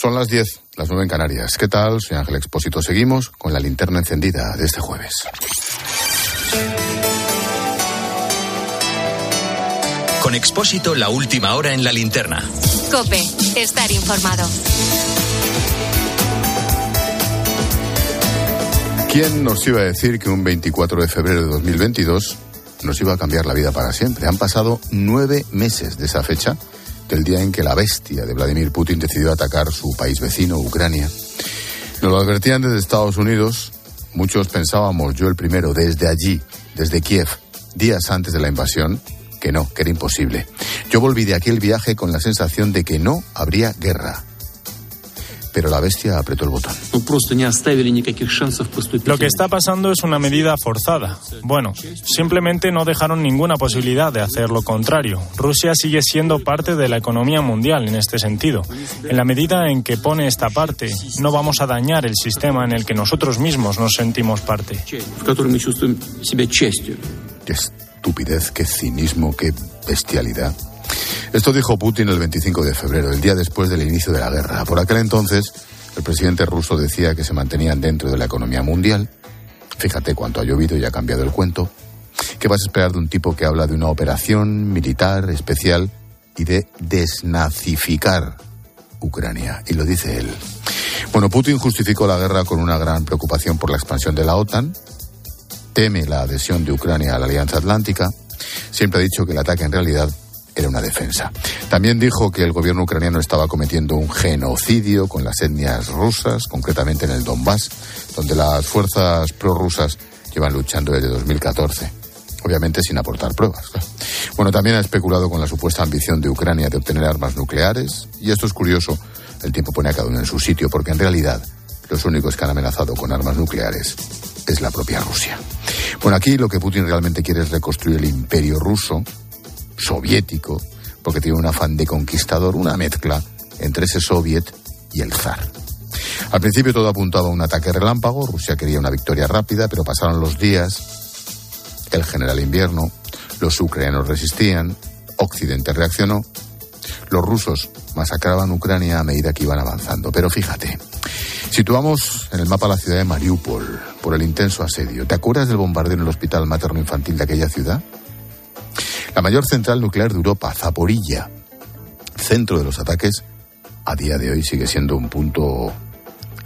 Son las 10, las 9 en Canarias. ¿Qué tal? Soy Ángel Expósito. Seguimos con la linterna encendida de este jueves. Con Expósito, la última hora en la linterna. Cope, estar informado. ¿Quién nos iba a decir que un 24 de febrero de 2022 nos iba a cambiar la vida para siempre? Han pasado nueve meses de esa fecha del día en que la bestia de Vladimir Putin decidió atacar su país vecino, Ucrania. Nos lo advertían desde Estados Unidos, muchos pensábamos, yo el primero, desde allí, desde Kiev, días antes de la invasión, que no, que era imposible. Yo volví de aquel viaje con la sensación de que no habría guerra pero la bestia apretó el botón. Lo que está pasando es una medida forzada. Bueno, simplemente no dejaron ninguna posibilidad de hacer lo contrario. Rusia sigue siendo parte de la economía mundial en este sentido. En la medida en que pone esta parte, no vamos a dañar el sistema en el que nosotros mismos nos sentimos parte. Qué estupidez, qué cinismo, qué bestialidad. Esto dijo Putin el 25 de febrero, el día después del inicio de la guerra. Por aquel entonces, el presidente ruso decía que se mantenían dentro de la economía mundial. Fíjate cuánto ha llovido y ha cambiado el cuento. ¿Qué vas a esperar de un tipo que habla de una operación militar especial y de desnazificar Ucrania? Y lo dice él. Bueno, Putin justificó la guerra con una gran preocupación por la expansión de la OTAN, teme la adhesión de Ucrania a la Alianza Atlántica, siempre ha dicho que el ataque en realidad era una defensa. También dijo que el gobierno ucraniano estaba cometiendo un genocidio con las etnias rusas, concretamente en el Donbass, donde las fuerzas prorrusas llevan luchando desde 2014 obviamente sin aportar pruebas. Bueno, también ha especulado con la supuesta ambición de Ucrania de obtener armas nucleares, y esto es curioso, el tiempo pone a cada uno en su sitio, porque en realidad los únicos que han amenazado con armas nucleares es la propia Rusia. Bueno, aquí lo que Putin realmente quiere es reconstruir el imperio ruso, soviético, porque tiene un afán de conquistador, una mezcla entre ese soviet y el zar. Al principio todo apuntaba a un ataque relámpago, Rusia quería una victoria rápida, pero pasaron los días, el general invierno, los ucranianos resistían, Occidente reaccionó, los rusos masacraban Ucrania a medida que iban avanzando. Pero fíjate, situamos en el mapa la ciudad de Mariupol por el intenso asedio. ¿Te acuerdas del bombardeo en el hospital materno-infantil de aquella ciudad? La mayor central nuclear de Europa, Zaporilla, centro de los ataques, a día de hoy sigue siendo un punto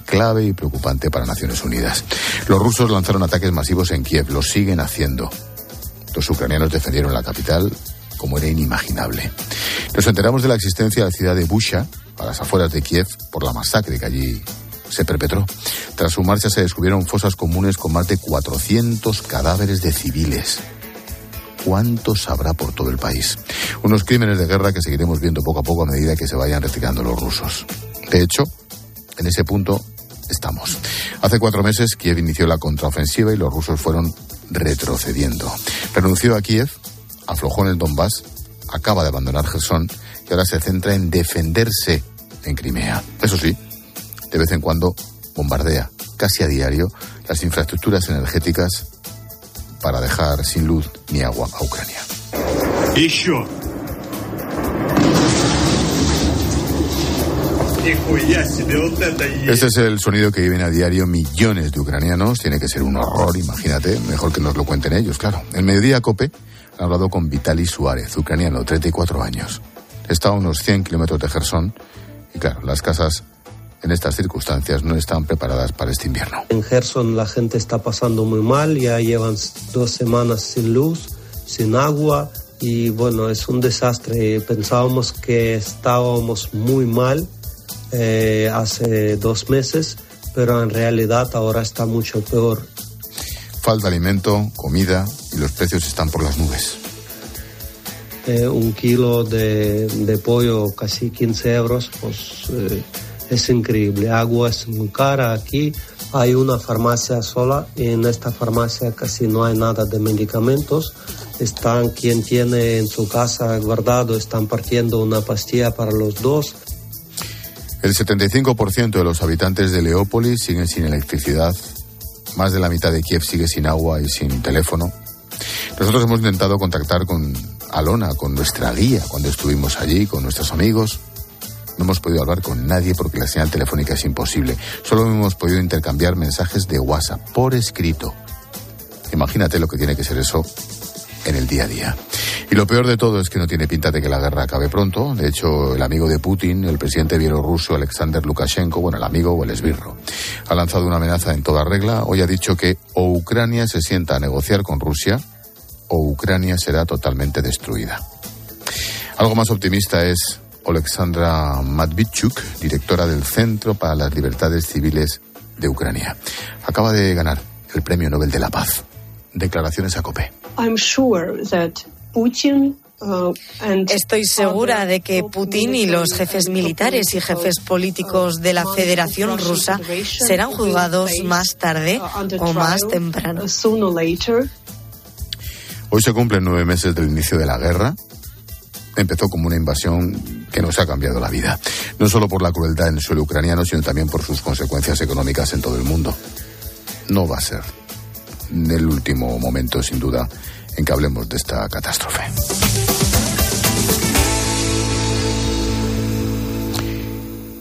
clave y preocupante para Naciones Unidas. Los rusos lanzaron ataques masivos en Kiev, lo siguen haciendo. Los ucranianos defendieron la capital como era inimaginable. Nos enteramos de la existencia de la ciudad de Busha, a las afueras de Kiev, por la masacre que allí se perpetró. Tras su marcha se descubrieron fosas comunes con más de 400 cadáveres de civiles cuántos habrá por todo el país. Unos crímenes de guerra que seguiremos viendo poco a poco a medida que se vayan retirando los rusos. De hecho, en ese punto estamos. Hace cuatro meses Kiev inició la contraofensiva y los rusos fueron retrocediendo. Renunció a Kiev, aflojó en el Donbass, acaba de abandonar Gerson y ahora se centra en defenderse en Crimea. Eso sí, de vez en cuando bombardea casi a diario las infraestructuras energéticas para dejar sin luz ni agua a Ucrania. Este es el sonido que viven a diario millones de ucranianos. Tiene que ser un horror, imagínate. Mejor que nos lo cuenten ellos, claro. El mediodía COPE ha hablado con Vitaly Suárez, ucraniano, 34 años. Está a unos 100 kilómetros de Gerson. Y claro, las casas en estas circunstancias no están preparadas para este invierno. En Gerson la gente está pasando muy mal, ya llevan dos semanas sin luz, sin agua y bueno, es un desastre. Pensábamos que estábamos muy mal eh, hace dos meses, pero en realidad ahora está mucho peor. Falta alimento, comida y los precios están por las nubes. Eh, un kilo de, de, pollo casi 15 euros, pues eh, es increíble. Agua es muy cara aquí. Hay una farmacia sola en esta farmacia casi no hay nada de medicamentos. Están quien tiene en su casa guardado, están partiendo una pastilla para los dos. El 75% de los habitantes de Leópolis siguen sin electricidad. Más de la mitad de Kiev sigue sin agua y sin teléfono. Nosotros hemos intentado contactar con Alona, con nuestra guía, cuando estuvimos allí, con nuestros amigos No hemos podido hablar con nadie porque la señal telefónica es imposible. Solo hemos podido intercambiar mensajes de WhatsApp por escrito. Imagínate lo que tiene que ser eso en el día a día. Y lo peor de todo es que no tiene pinta de que la guerra acabe pronto. De hecho, el amigo de Putin, el presidente bielorruso Alexander Lukashenko, bueno, el amigo o el esbirro, ha lanzado una amenaza en toda regla. Hoy ha dicho que o Ucrania se sienta a negociar con Rusia o Ucrania será totalmente destruida. Algo más optimista es Alexandra Matvichuk, directora del Centro para las Libertades Civiles de Ucrania. Acaba de ganar el Premio Nobel de la Paz. Declaraciones a COPE. Uh, Estoy segura de que Putin y los jefes militares y jefes políticos de la Federación Rusa serán juzgados más tarde uh, o más temprano. Hoy se cumplen nueve meses del inicio de la guerra. Empezó como una invasión que nos ha cambiado la vida, no solo por la crueldad en el suelo ucraniano, sino también por sus consecuencias económicas en todo el mundo. No va a ser el último momento, sin duda, en que hablemos de esta catástrofe.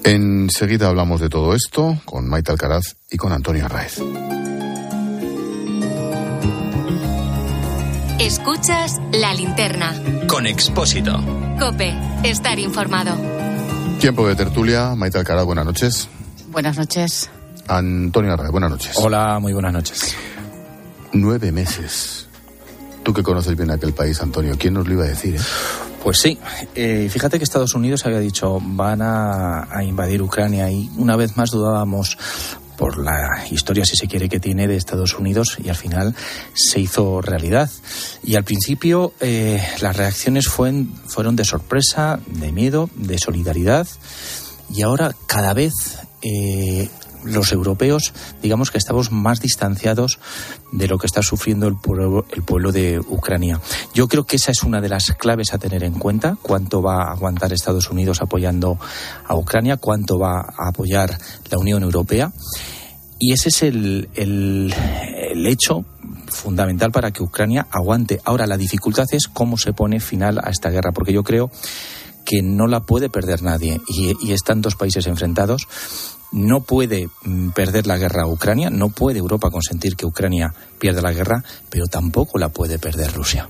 Enseguida hablamos de todo esto con Maite Alcaraz y con Antonio Arraez. Escuchas la linterna. Con Expósito. Cope, estar informado. Tiempo de tertulia. Maite Alcaraz, buenas noches. Buenas noches. Antonio Arraez, buenas noches. Hola, muy buenas noches. Nueve meses. Tú que conoces bien aquel país, Antonio, ¿quién nos lo iba a decir? Eh? Pues sí, eh, fíjate que Estados Unidos había dicho van a, a, invadir Ucrania y una vez más dudábamos por la historia, si se quiere, que tiene de Estados Unidos y al final se hizo realidad. Y al principio eh, las reacciones fueron, fueron de sorpresa, de miedo, de solidaridad y ahora cada vez eh, los europeos, digamos que estamos más distanciados de lo que está sufriendo el pueblo, el pueblo de Ucrania. Yo creo que esa es una de las claves a tener en cuenta, cuánto va a aguantar Estados Unidos apoyando a Ucrania, cuánto va a apoyar la Unión Europea. Y ese es el, el, el hecho fundamental para que Ucrania aguante. Ahora, la dificultad es cómo se pone final a esta guerra, porque yo creo no la puede perder nadie. Y, están dos países enfrentados. No puede mm, perder la guerra Ucrania, no puede Europa consentir que Ucrania pierda la guerra, pero tampoco la puede perder Rusia.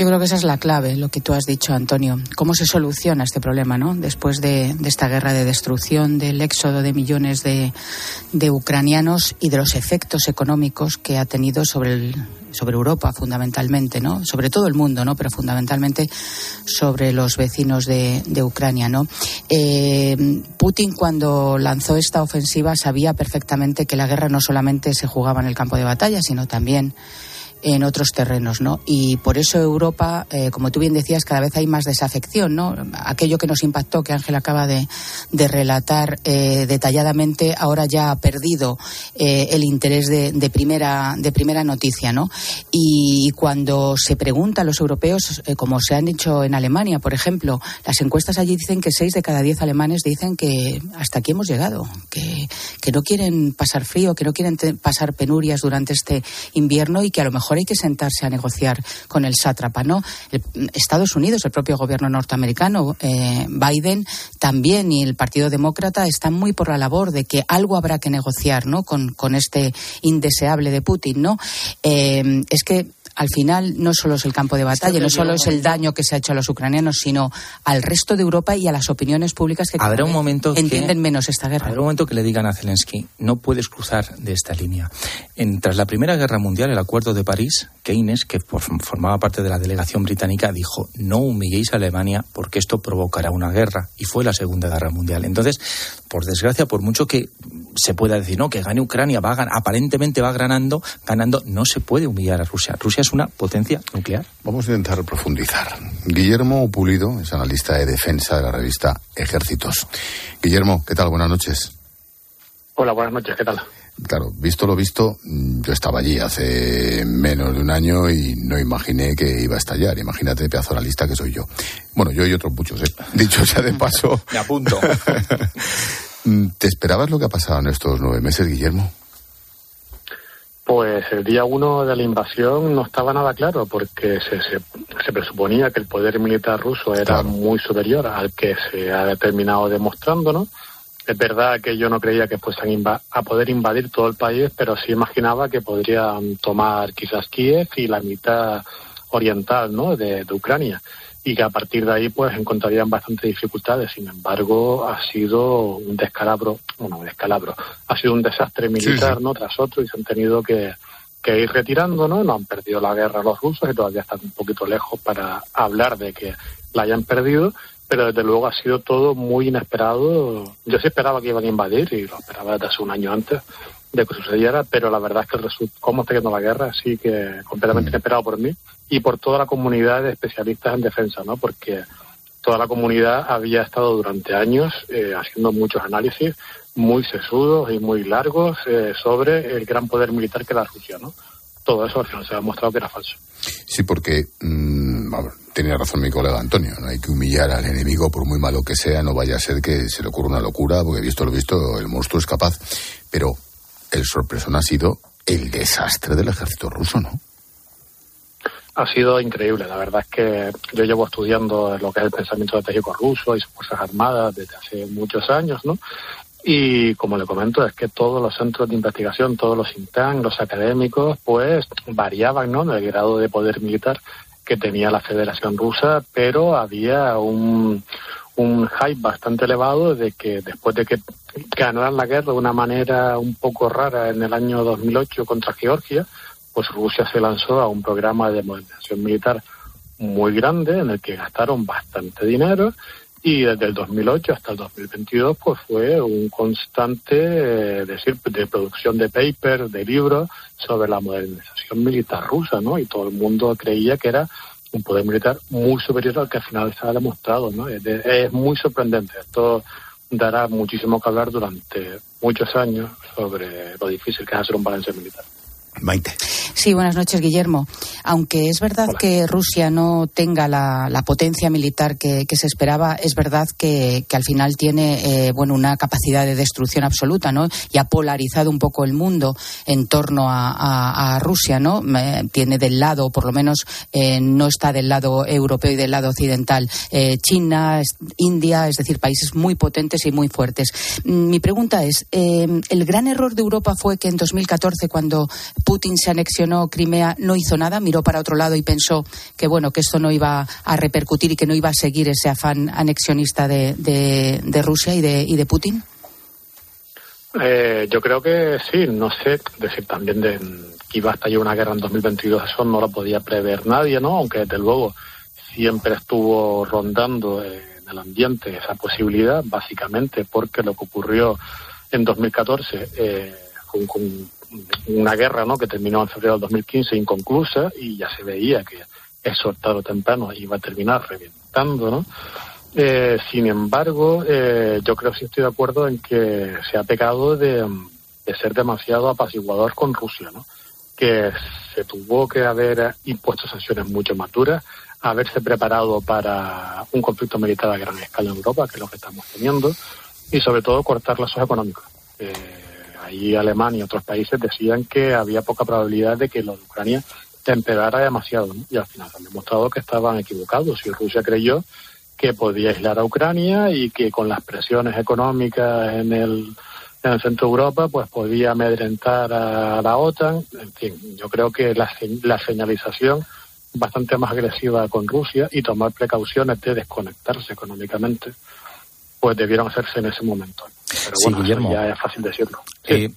Yo creo que esa es la clave, lo que tú has dicho, Antonio. ¿Cómo se soluciona este problema, no? Después de, esta guerra de destrucción, del éxodo de millones de, ucranianos y de los efectos económicos que ha tenido sobre el, sobre Europa fundamentalmente, ¿no? Sobre todo el mundo, ¿no? Pero fundamentalmente sobre los vecinos de, de Ucrania, ¿no? Eh, Putin cuando lanzó esta ofensiva sabía perfectamente que la guerra no solamente se jugaba en el campo de batalla, sino también en otros terrenos, ¿no? Y por eso Europa, eh, como tú bien decías, cada vez hay más desafección, ¿no? Aquello que nos impactó, que Ángel acaba de, relatar eh, detalladamente, ahora ya ha perdido eh, el interés de, de, primera, de primera noticia, ¿no? Y, cuando se pregunta a los europeos, eh, como se han hecho en Alemania, por ejemplo, las encuestas allí dicen que seis de cada diez alemanes dicen que hasta aquí hemos llegado, que no quieren pasar frío, que no quieren pasar penurias durante este invierno y que a lo mejor hay que sentarse a negociar con el sátrapa, ¿no? Estados Unidos, el propio gobierno norteamericano, eh, Biden también y el Partido Demócrata están muy por la labor de que algo habrá que negociar, ¿no? Con, con este indeseable de Putin, ¿no? Eh, es que al final no solo es el campo de batalla, no solo es el daño que se ha hecho a los ucranianos, sino al resto de Europa y a las opiniones públicas que habrá un momento entienden menos esta guerra. Habrá un momento que le digan a Zelensky, no puedes cruzar de esta línea. En, tras la Primera Guerra Mundial, el Acuerdo de París, Keynes, que formaba parte de la delegación británica, dijo, no humilléis a Alemania porque esto provocará una guerra. Y fue la Segunda Guerra Mundial. Entonces, por desgracia, por mucho que se pueda decir, no, que gane Ucrania, va aparentemente va ganando, ganando, no se puede humillar a Rusia. Rusia es una potencia nuclear. Vamos a intentar profundizar. Guillermo Pulido es analista de defensa de la revista Ejércitos. Guillermo, ¿qué tal? Buenas noches. Hola, buenas noches, ¿qué tal? Claro, visto lo visto, yo estaba allí hace menos de un año y no imaginé que iba a estallar. Imagínate, pedazo analista que soy yo. Bueno, yo y otros muchos, ¿eh? Dicho sea de paso. Me apunto. ¿Te esperabas lo que ha pasado en estos nueve meses, Guillermo? Pues el día uno de la invasión no estaba nada claro porque se, se, presuponía que el poder militar ruso era muy superior al que se ha terminado demostrando, ¿no? Es verdad que yo no creía que fuesen a poder invadir todo el país, pero sí imaginaba que podrían tomar quizás Kiev y la mitad oriental ¿no? de, Ucrania y que a partir de ahí pues encontrarían bastantes dificultades. Sin embargo, ha sido un descalabro, bueno, un descalabro, ha sido un desastre militar no tras otro y se han tenido que, que ir retirando, ¿no? No han perdido la guerra los rusos y todavía están un poquito lejos para hablar de que la hayan perdido, pero desde luego ha sido todo muy inesperado. Yo sí esperaba que iban a invadir y lo esperaba desde hace un año antes de que sucediera, pero la verdad es que el cómo está yendo la guerra sí que completamente mm. inesperado por mí y por toda la comunidad de especialistas en defensa, ¿no? Porque toda la comunidad había estado durante años eh, haciendo muchos análisis muy sesudos y muy largos eh, sobre el gran poder militar que la Rusia, ¿no? Todo eso al final se ha demostrado que era falso. Sí, porque mm, tenía razón mi colega Antonio, no hay que humillar al enemigo por muy malo que sea, no vaya a ser que se le ocurra una locura, porque visto lo visto, el monstruo es capaz. Pero el sorpresón ha sido el desastre del ejército ruso, ¿no? Ha sido increíble, la verdad es que yo llevo estudiando lo que es el pensamiento estratégico ruso y sus fuerzas armadas desde hace muchos años, ¿no? Y como le comento, es que todos los centros de investigación, todos los INTAN, los académicos, pues variaban, ¿no? el grado de poder militar que tenía la Federación Rusa, pero había un, un hype bastante elevado de que después de que ganaran la guerra de una manera un poco rara en el año 2008 contra Georgia, pues Rusia se lanzó a un programa de modernización militar muy grande en el que gastaron bastante dinero y desde el 2008 hasta el 2022 pues fue un constante eh, decir de producción de papers de libros sobre la modernización militar rusa no y todo el mundo creía que era un poder militar muy superior al que al final se ha demostrado no es, es muy sorprendente. Esto dará muchísimo que hablar durante muchos años sobre lo difícil que es hacer un balance militar Maite. Sí, buenas noches, Guillermo. Aunque es verdad que Rusia no tenga la, potencia militar que, se esperaba, es verdad que, al final tiene eh, bueno una capacidad de destrucción absoluta, ¿no? Y ha polarizado un poco el mundo en torno a, Rusia, ¿no? tiene del lado, por lo menos eh, no está del lado europeo y del lado occidental, eh, China, India, es decir, países muy potentes y muy fuertes. Mm, mi pregunta es, ¿el gran error de Europa fue que en 2014, cuando Putin se anexionó Crimea, no hizo nada, miró para otro lado y pensó que bueno, que esto no iba a repercutir y que no iba a seguir ese afán anexionista de, de, Rusia y de, y de Putin? Eh, yo creo que sí, no sé, decir también de que iba a estallar una guerra en 2022, eso no lo podía prever nadie, ¿no? Aunque desde luego siempre estuvo rondando en el ambiente esa posibilidad, básicamente porque lo que ocurrió en 2014 eh, con, con una guerra ¿no? que terminó en febrero del 2015 inconclusa y ya se veía que eso tarde o temprano iba a terminar reventando, ¿no? Eh, sin embargo, eh, yo creo que sí estoy de acuerdo en que se ha pecado de, ser demasiado apaciguador con Rusia, ¿no? Que se tuvo que haber impuesto sanciones mucho más duras, haberse preparado para un conflicto militar a gran escala en Europa, que es lo que estamos teniendo, y sobre todo cortar lazos económicos. Eh, ahí Alemania y otros países decían que había poca probabilidad de que lo de Ucrania empeorara demasiado, y al final han demostrado que estaban equivocados. Y Rusia creyó que podía aislar a Ucrania y que con las presiones económicas en el, en el centro de Europa, pues podía amedrentar a la OTAN. En fin, yo creo que la, la señalización bastante más agresiva con Rusia y tomar precauciones de desconectarse económicamente pues debieron hacerse en ese momento. Pero bueno, ya es fácil decirlo. Eh,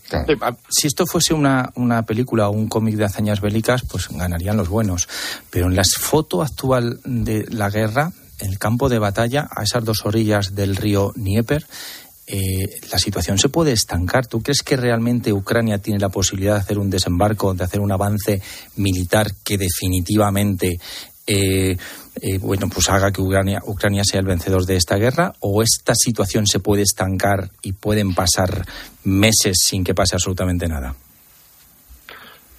si esto fuese una, una película o un cómic de hazañas bélicas, pues ganarían los buenos. Pero en la foto actual de la guerra, en el campo de batalla, a esas dos orillas del río Dnieper, eh, la situación se puede estancar. ¿Tú crees que realmente Ucrania tiene la posibilidad de hacer un desembarco, de hacer un avance militar que definitivamente eh, eh, bueno, pues haga que Ucrania, Ucrania sea el vencedor de esta guerra? ¿O esta situación se puede estancar y pueden pasar meses sin que pase absolutamente nada?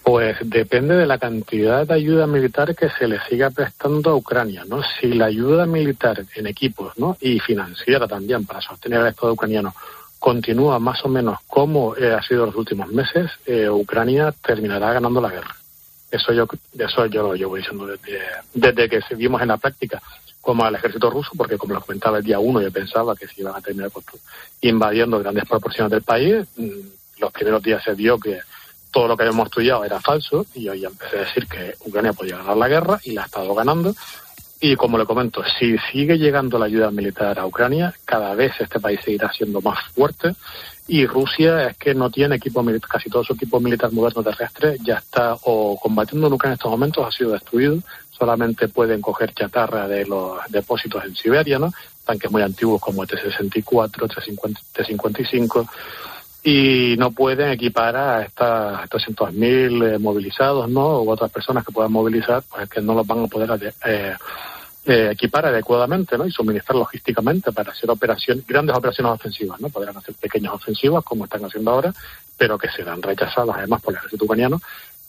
Pues depende de la cantidad de ayuda militar que se le siga prestando a Ucrania, ¿no? Si la ayuda militar en equipos, ¿no? Y financiera también para sostener al Estado ucraniano continúa más o menos como eh, ha sido los últimos meses, eh, Ucrania terminará ganando la guerra. Eso yo, eso yo lo llevo diciendo desde, desde que seguimos en la práctica como al ejército ruso, porque como lo comentaba el día uno, yo pensaba que se iban a terminar invadiendo grandes proporciones del país. Mm, los primeros días se vio que todo lo que habíamos estudiado era falso y hoy empecé a decir que Ucrania podía ganar la guerra y la ha estado ganando. Y como le comento, si sigue llegando la ayuda militar a Ucrania, cada vez este país seguirá siendo más fuerte. Y Rusia es que no tiene equipo militar, casi todo su equipo militar moderno terrestre ya está o combatiendo en Ucrania en estos momentos, ha sido destruido, solamente pueden coger chatarra de los depósitos en Siberia, ¿no? Tanques muy antiguos como el T-64, T-55, y no pueden equipar a estas 300.000 eh, movilizados, ¿no? U otras personas que puedan movilizar, pues que no los van a poder eh, eh, equipar adecuadamente, ¿no? Y suministrar logísticamente para hacer operaciones, grandes operaciones ofensivas, ¿no? Podrán hacer pequeñas ofensivas como están haciendo ahora, pero que serán rechazadas además por el ejército ucraniano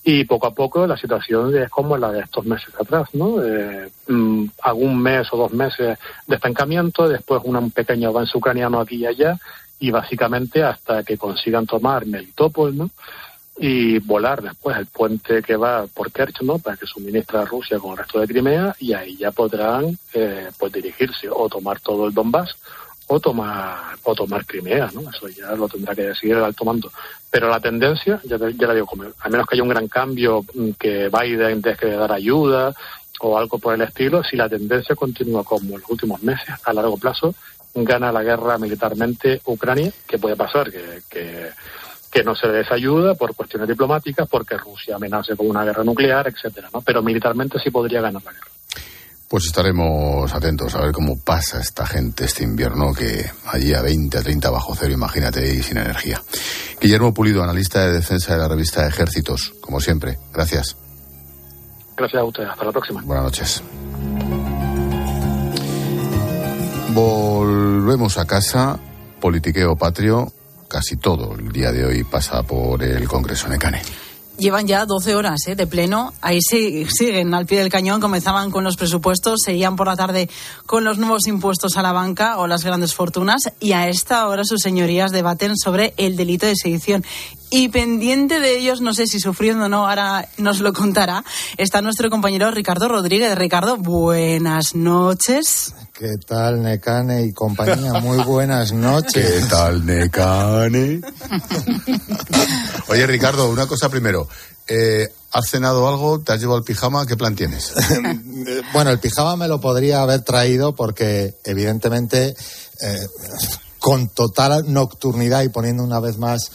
y poco a poco la situación es como la de estos meses atrás, ¿no? Eh, mm, algún mes o dos meses de estancamiento, después un pequeño avance ucraniano aquí y allá, y básicamente hasta que consigan tomar Melitopol, ¿no? Y volar después el puente que va por Kerch, ¿no? Para que suministra a Rusia con el resto de Crimea, y ahí ya podrán, eh, pues dirigirse o tomar todo el Donbass o tomar, o tomar Crimea, ¿no? Eso ya lo tendrá que decidir el alto mando. Pero la tendencia, ya, ya la digo, a menos que haya un gran cambio, mm, que Biden deje de dar ayuda o algo por el estilo, si la tendencia continúa como en los últimos meses, a largo plazo, gana la guerra militarmente Ucrania, que puede pasar, que, que, que no se les ayuda por cuestiones diplomáticas, porque Rusia amenace con una guerra nuclear, etcétera, ¿no? Pero militarmente sí podría ganar la guerra. Pues estaremos atentos a ver cómo pasa esta gente este invierno que allí a 20, a 30 bajo cero, imagínate, y sin energía. Guillermo Pulido, analista de defensa de la revista Ejércitos, como siempre. Gracias. Gracias a usted. Hasta la próxima. Buenas noches. Volvemos a casa. Politiqueo patrio. Casi todo el día de hoy pasa por el Congreso Necane. Llevan ya 12 horas ¿eh? de pleno. Ahí sí, siguen al pie del cañón. Comenzaban con los presupuestos, seguían por la tarde con los nuevos impuestos a la banca o las grandes fortunas. Y a esta hora sus señorías debaten sobre el delito de sedición. Y pendiente de ellos, no sé si sufriendo o no, ahora nos lo contará, está nuestro compañero Ricardo Rodríguez. Ricardo, buenas noches. ¿Qué tal, Necane y compañía? Muy buenas noches. ¿Qué tal, Necane? Oye, Ricardo, una cosa primero. Eh, ¿Has cenado algo? ¿Te has llevado el pijama? ¿Qué plan tienes? bueno, el pijama me lo podría haber traído porque, evidentemente, eh, con total nocturnidad y poniendo una vez más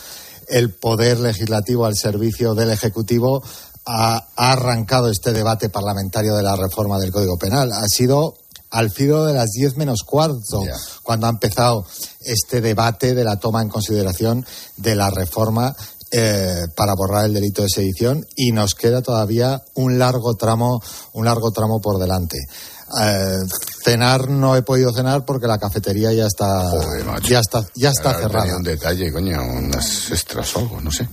el poder legislativo al servicio del Ejecutivo, ha, arrancado este debate parlamentario de la reforma del Código Penal. Ha sido al filo de las diez menos cuarto, cuando ha empezado este debate de la toma en consideración de la reforma eh, para borrar el delito de sedición y nos queda todavía un largo tramo, un largo tramo por delante. Eh, cenar no he podido cenar porque la cafetería ya está ya está ya está cerrada. Un detalle, coño, unas extras o algo, no sé.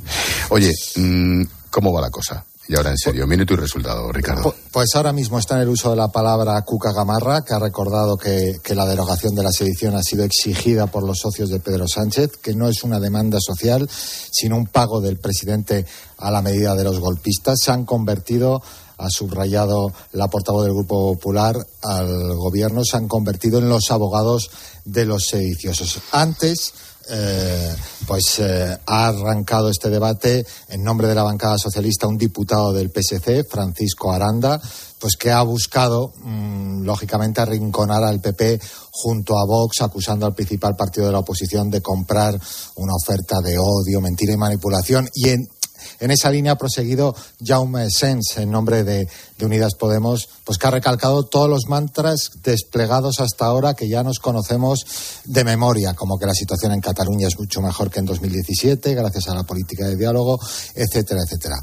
Oye, mm, ¿cómo va la cosa? Y ahora en serio, minuto y resultado, Ricardo. Pues ahora mismo está en el uso de la palabra Cuca Gamarra, que ha recordado que, la derogación de la sedición ha sido exigida por los socios de Pedro Sánchez, que no es una demanda social, sino un pago del presidente a la medida de los golpistas. Se han convertido ha subrayado la portavoz del Grupo Popular al gobierno, se han convertido en los abogados de los sediciosos. Antes, eh, pues eh, ha arrancado este debate en nombre de la bancada socialista un diputado del PSC, Francisco Aranda, pues que ha buscado, mm, lógicamente, arrinconar al PP junto a Vox, acusando al principal partido de la oposición de comprar una oferta de odio, mentira y manipulación. Y en, en esa línea ha proseguido Jaume Sens, en nombre de, Unidas Podemos, pues que ha recalcado todos los mantras desplegados hasta ahora que ya nos conocemos de memoria, como que la situación en Cataluña es mucho mejor que en 2017, gracias a la política de diálogo, etcétera, etcétera.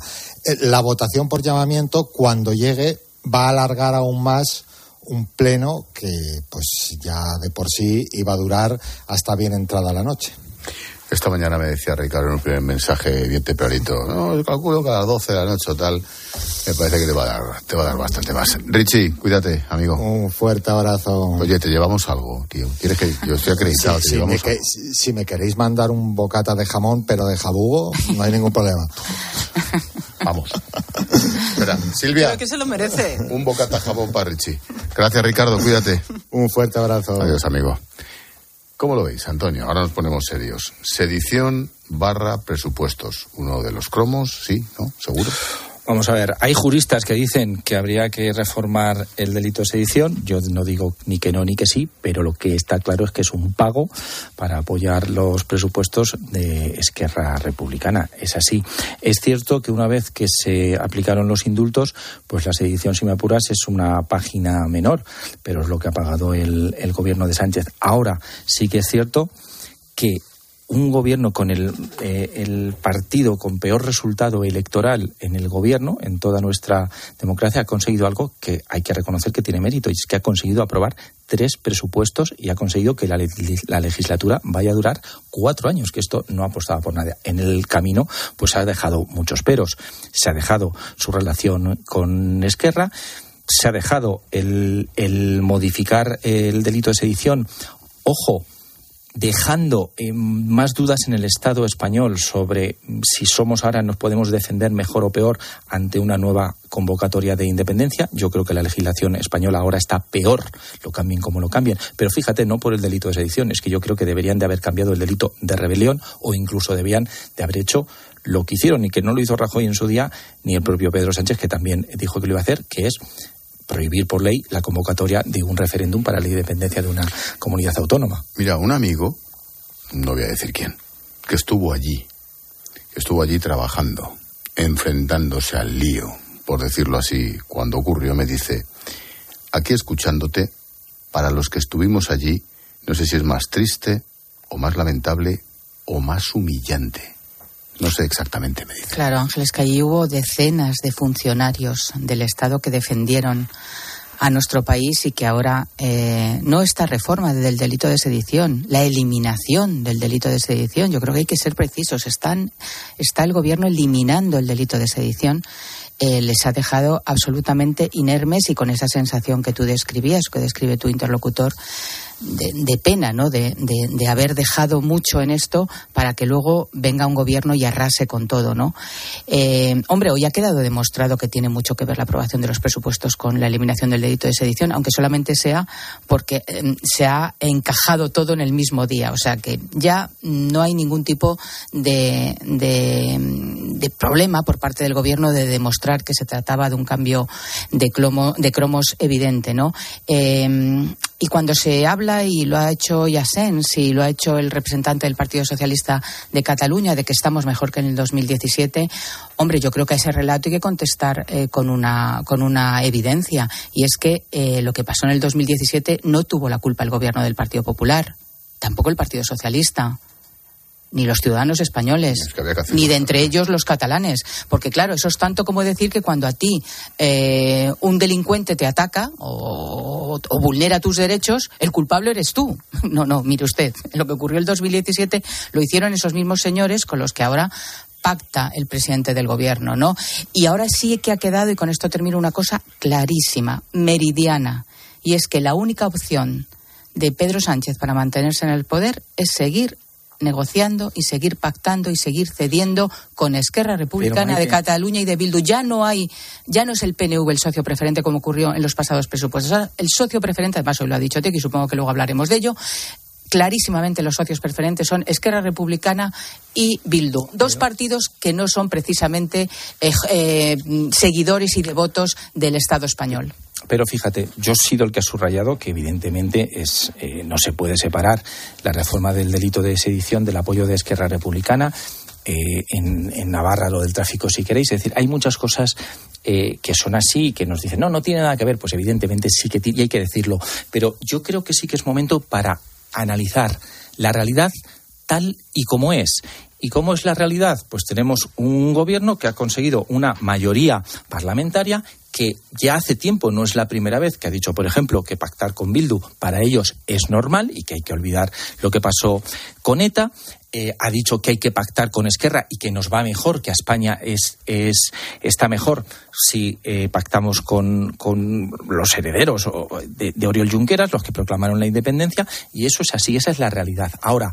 Eh, la votación por llamamiento, cuando llegue, va a alargar aún más un pleno que pues ya de por sí iba a durar hasta bien entrada la noche. Esta mañana me decía Ricardo en un primer mensaje bien tempranito, no, yo calculo que a las 12 de la noche o tal, me parece que te va a dar, te va a dar bastante más. Richie, cuídate, amigo. Un fuerte abrazo. Oye, te llevamos algo, tío. ¿Quieres que yo estoy acreditado? Sí, te si, llevamos me que- algo. si- si me queréis mandar un bocata de jamón, pero de jabugo, no hay ningún problema. Vamos. Espera, Silvia, Creo que se lo merece. un bocata jabón para Richie. Gracias, Ricardo, cuídate. Un fuerte abrazo. Adiós, amigo. ¿Cómo lo veis, Antonio? Ahora nos ponemos serios. Sedición barra presupuestos. Uno de los cromos, sí, ¿no? ¿Seguro? Vamos a ver, hay juristas que dicen que habría que reformar el delito de sedición. Yo no digo ni que no ni que sí, pero lo que está claro es que es un pago para apoyar los presupuestos de Esquerra Republicana. Es así. Es cierto que una vez que se aplicaron los indultos, pues la sedición, si me apuras, es una página menor, pero es lo que ha pagado el, el gobierno de Sánchez. Ahora sí que es cierto que un gobierno con el, eh, el partido con peor resultado electoral en el gobierno, en toda nuestra democracia, ha conseguido algo que hay que reconocer que tiene mérito, y es que ha conseguido aprobar tres presupuestos y ha conseguido que la legislatura vaya a durar cuatro años, que esto no apostaba por nada. En el camino, pues ha dejado muchos peros. Se ha dejado su relación con Esquerra, se ha dejado el, el modificar el delito de sedición. Ojo, dejando eh, más dudas en el Estado español sobre si somos ahora nos podemos defender mejor o peor ante una nueva convocatoria de independencia. Yo creo que la legislación española ahora está peor, lo cambien como lo cambien. Pero fíjate, no por el delito de sedición, es que yo creo que deberían de haber cambiado el delito de rebelión o incluso debían de haber hecho lo que hicieron y que no lo hizo Rajoy en su día, ni el propio Pedro Sánchez, que también dijo que lo iba a hacer, que es prohibir por ley la convocatoria de un referéndum para la independencia de una comunidad autónoma. Mira, un amigo, no voy a decir quién, que estuvo allí, estuvo allí trabajando, enfrentándose al lío, por decirlo así, cuando ocurrió, me dice, aquí escuchándote, para los que estuvimos allí, no sé si es más triste o más lamentable o más humillante. No sé exactamente, me dice. Claro, Ángeles, que allí hubo decenas de funcionarios del Estado que defendieron a nuestro país y que ahora eh, no esta reforma del delito de sedición, la eliminación del delito de sedición. Yo creo que hay que ser precisos. Están, está el gobierno eliminando el delito de sedición. Eh, les ha dejado absolutamente inermes y con esa sensación que tú describías, que describe tu interlocutor, de, de pena, ¿no? De, de- de haber dejado mucho en esto para que luego venga un gobierno y arrase con todo, ¿no? Eh, hombre, hoy ha quedado demostrado que tiene mucho que ver la aprobación de los presupuestos con la eliminación del delito de sedición, aunque solamente sea porque eh, se ha encajado todo en el mismo día. O sea que ya no hay ningún tipo de, de, de problema por parte del gobierno de demostrar que se trataba de un cambio de, clomo, de cromos evidente, ¿no? Eh, y cuando se habla, y lo ha hecho Yassens y lo ha hecho el representante del Partido Socialista de Cataluña, de que estamos mejor que en el 2017, hombre, yo creo que a ese relato hay que contestar eh, con, una, con una evidencia. Y es que eh, lo que pasó en el 2017 no tuvo la culpa el gobierno del Partido Popular, tampoco el Partido Socialista ni los ciudadanos españoles, Es que había que hacer ni de entre ellos los catalanes. Porque claro, eso es tanto como decir que cuando a ti eh, un delincuente te ataca o, o vulnera tus derechos, el culpable eres tú. No, no, mire usted, lo que ocurrió el 2017 lo hicieron esos mismos señores con los que ahora pacta el presidente del gobierno, ¿no? Y ahora sí que ha quedado, y con esto termino, una cosa clarísima, meridiana, y es que la única opción de Pedro Sánchez para mantenerse en el poder es seguir negociando y seguir pactando y seguir cediendo con Esquerra Republicana Maite- de Cataluña y de Bildu. Ya no hay, ya no es el PNV el socio preferente como ocurrió en los pasados presupuestos. Ahora, el socio preferente, además hoy lo ha dicho Teki, supongo que luego hablaremos de ello, clarísimamente los socios preferentes son Esquerra Republicana y Bildu. Dos partidos que no son precisamente eh, eh, seguidores y devotos del Estado español. Pero fíjate, yo he sido el que ha subrayado que evidentemente es, eh, no se puede separar la reforma del delito de sedición del apoyo de Esquerra Republicana. eh, en, Navarra lo del tráfico, si queréis. Es decir, hay muchas cosas eh, que son así y que nos dicen, no, no tiene nada que ver. Pues evidentemente sí que tiene y hay que decirlo. Pero yo creo que sí que es momento para analizar la realidad tal y como es. ¿Y cómo es la realidad? Pues tenemos un gobierno que ha conseguido una mayoría parlamentaria que ya hace tiempo, no es la primera vez, que ha dicho, por ejemplo, que pactar con Bildu para ellos es normal y que hay que olvidar lo que pasó con ETA. eh, ha dicho que hay que pactar con Esquerra y que nos va mejor, que a España es, es está mejor si eh, pactamos con, con, los herederos de, de Oriol Junqueras, los que proclamaron la independencia, y eso es así, esa es la realidad. Ahora,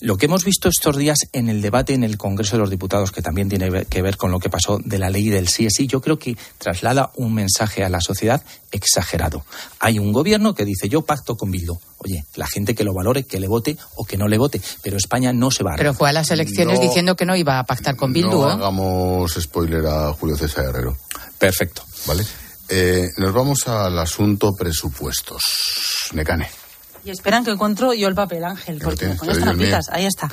lo que hemos visto estos días en el debate en el Congreso de los Diputados, que también tiene que ver con lo que pasó de la ley del sí es sí, yo creo que traslada un mensaje a la sociedad exagerado. Hay un gobierno que dice yo pacto con Bildu. Oye, la gente que lo valore, que le vote o que no le vote, pero España no se va a... Pero fue a las elecciones diciendo que no iba a pactar con Bildu. No ¿eh? hagamos spoiler a Julio César Herrero. Perfecto. ¿Vale? Eh, nos vamos al asunto presupuestos. Necane. Y esperan que encuentro yo el papel, Ángel, porque con estas trampitas, ahí está.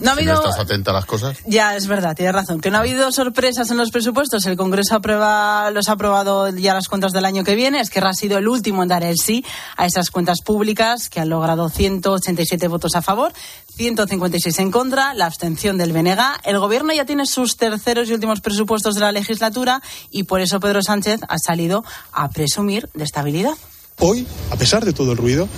No, ha habido... estás atenta a las cosas. Ya, es verdad, tienes razón. Que no ha habido sorpresas en los presupuestos. El Congreso aprueba, los ha aprobado ya las cuentas del año que viene. Es que ha sido el último en dar el sí a esas cuentas públicas que han logrado 187 votos a favor, 156 en contra, la abstención del BNG. El Gobierno ya tiene sus terceros y últimos presupuestos de la legislatura y por eso Pedro Sánchez ha salido a presumir de estabilidad. Hoy, a pesar de todo el ruido,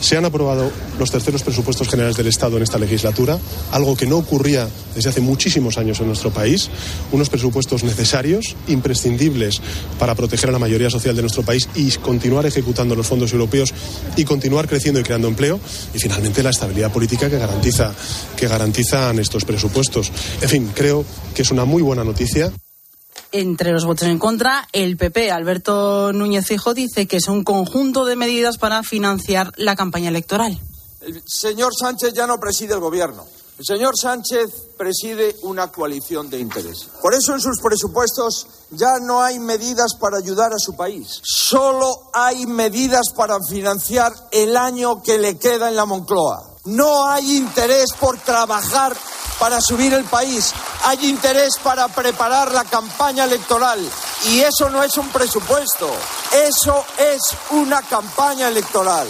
se han aprobado los terceros presupuestos generales del Estado en esta legislatura, algo que no ocurría desde hace muchísimos años en nuestro país, unos presupuestos necesarios, imprescindibles para proteger a la mayoría social de nuestro país y continuar ejecutando los fondos europeos y continuar creciendo y creando empleo, y finalmente la estabilidad política que garantiza que garantizan estos presupuestos. En fin, creo que es una muy buena noticia. Entre los votos en contra, el PP, Alberto Núñez Fijo, dice que es un conjunto de medidas para financiar la campaña electoral. El señor Sánchez ya no preside el gobierno. El señor Sánchez preside una coalición de interés. Por eso en sus presupuestos ya no hay medidas para ayudar a su país. Solo hay medidas para financiar el año que le queda en la Moncloa. No hay interés por trabajar para subir el país, hay interés para preparar la campaña electoral y eso no es un presupuesto, eso es una campaña electoral.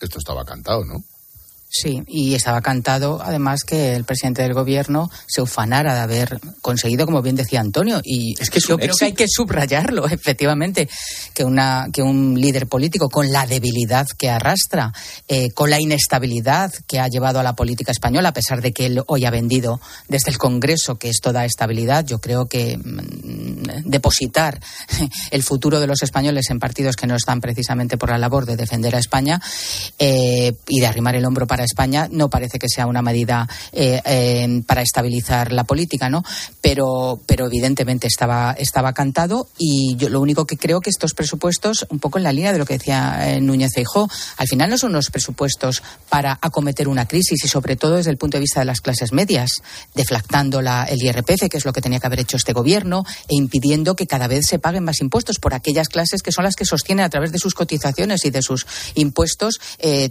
Esto estaba cantado, ¿no? Sí, y estaba cantado además que el presidente del gobierno se ufanara de haber conseguido, como bien decía Antonio, y es que yo creo que hay que subrayarlo, efectivamente, que una que un líder político con la debilidad que arrastra, eh, con la inestabilidad que ha llevado a la política española, a pesar de que él hoy ha vendido desde el Congreso que esto da estabilidad, yo creo que mm, depositar el futuro de los españoles en partidos que no están precisamente por la labor de defender a España eh, y de arrimar el hombro para España no parece que sea una medida eh, eh, para estabilizar la política, ¿no? Pero, pero evidentemente estaba, estaba cantado y yo lo único que creo que estos presupuestos, un poco en la línea de lo que decía eh, Núñez Feijó, al final no son unos presupuestos para acometer una crisis y sobre todo desde el punto de vista de las clases medias, deflactando la, el IRPF, que es lo que tenía que haber hecho este gobierno, e impidiendo que cada vez se paguen más impuestos por aquellas clases que son las que sostienen a través de sus cotizaciones y de sus impuestos